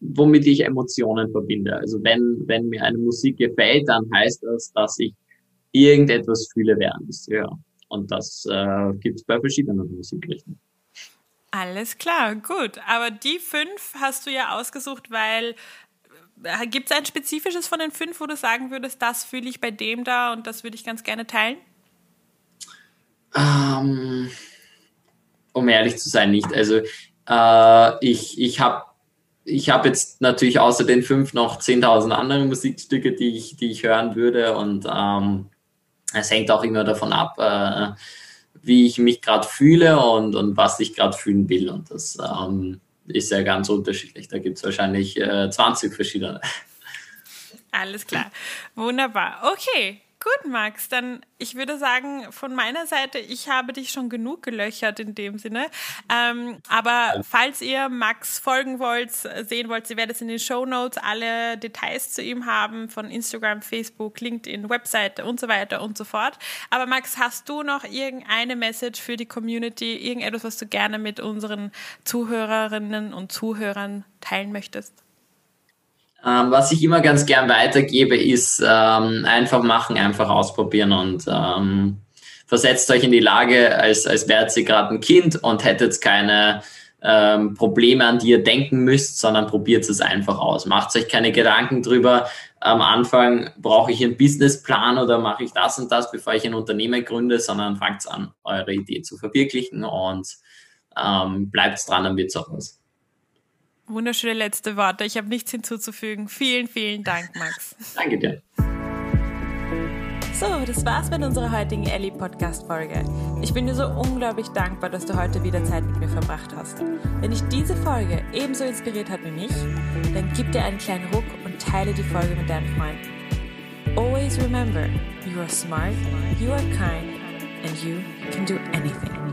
womit ich Emotionen verbinde. Also wenn, wenn mir eine Musik gefällt, dann heißt das, dass ich irgendetwas fühle während ich sie höre. Und das äh, gibt es bei verschiedenen Musikrichtungen. Alles klar, gut. Aber die fünf hast du ja ausgesucht, weil äh, gibt es ein spezifisches von den fünf, wo du sagen würdest, das fühle ich bei dem da und das würde ich ganz gerne teilen? Ähm, um ehrlich zu sein, nicht. Also äh, ich, ich habe ich hab jetzt natürlich außer den fünf noch 10.000 andere Musikstücke, die ich, die ich hören würde und ähm, es hängt auch immer davon ab, äh, wie ich mich gerade fühle und, und was ich gerade fühlen will. Und das ähm, ist ja ganz unterschiedlich. Da gibt es wahrscheinlich äh, 20 verschiedene. Alles klar. Wunderbar. Okay, Gut, Max, dann ich würde sagen, von meiner Seite, ich habe dich schon genug gelöchert in dem Sinne. Ähm, aber falls ihr Max folgen wollt, sehen wollt, ihr werdet es in den Show Notes alle Details zu ihm haben, von Instagram, Facebook, LinkedIn, Webseite und so weiter und so fort. Aber Max, hast du noch irgendeine Message für die Community, irgendetwas, was du gerne mit unseren Zuhörerinnen und Zuhörern teilen möchtest? Ähm, was ich immer ganz gern weitergebe, ist ähm, einfach machen, einfach ausprobieren und ähm, versetzt euch in die Lage, als, als wärt ihr gerade ein Kind und hättet keine ähm, Probleme, an die ihr denken müsst, sondern probiert es einfach aus. Macht euch keine Gedanken drüber. Am Anfang brauche ich einen Businessplan oder mache ich das und das, bevor ich ein Unternehmen gründe, sondern fangt an, eure Idee zu verwirklichen und ähm, bleibt dran, dann wird es auch was. Wunderschöne letzte Worte. Ich habe nichts hinzuzufügen. Vielen, vielen Dank, Max. Danke dir. So, das war's mit unserer heutigen Ellie Podcast Folge. Ich bin dir so unglaublich dankbar, dass du heute wieder Zeit mit mir verbracht hast. Wenn dich diese Folge ebenso inspiriert hat wie mich, dann gib dir einen kleinen Ruck und teile die Folge mit deinen Freunden. Always remember, you are smart, you are kind and you can do anything.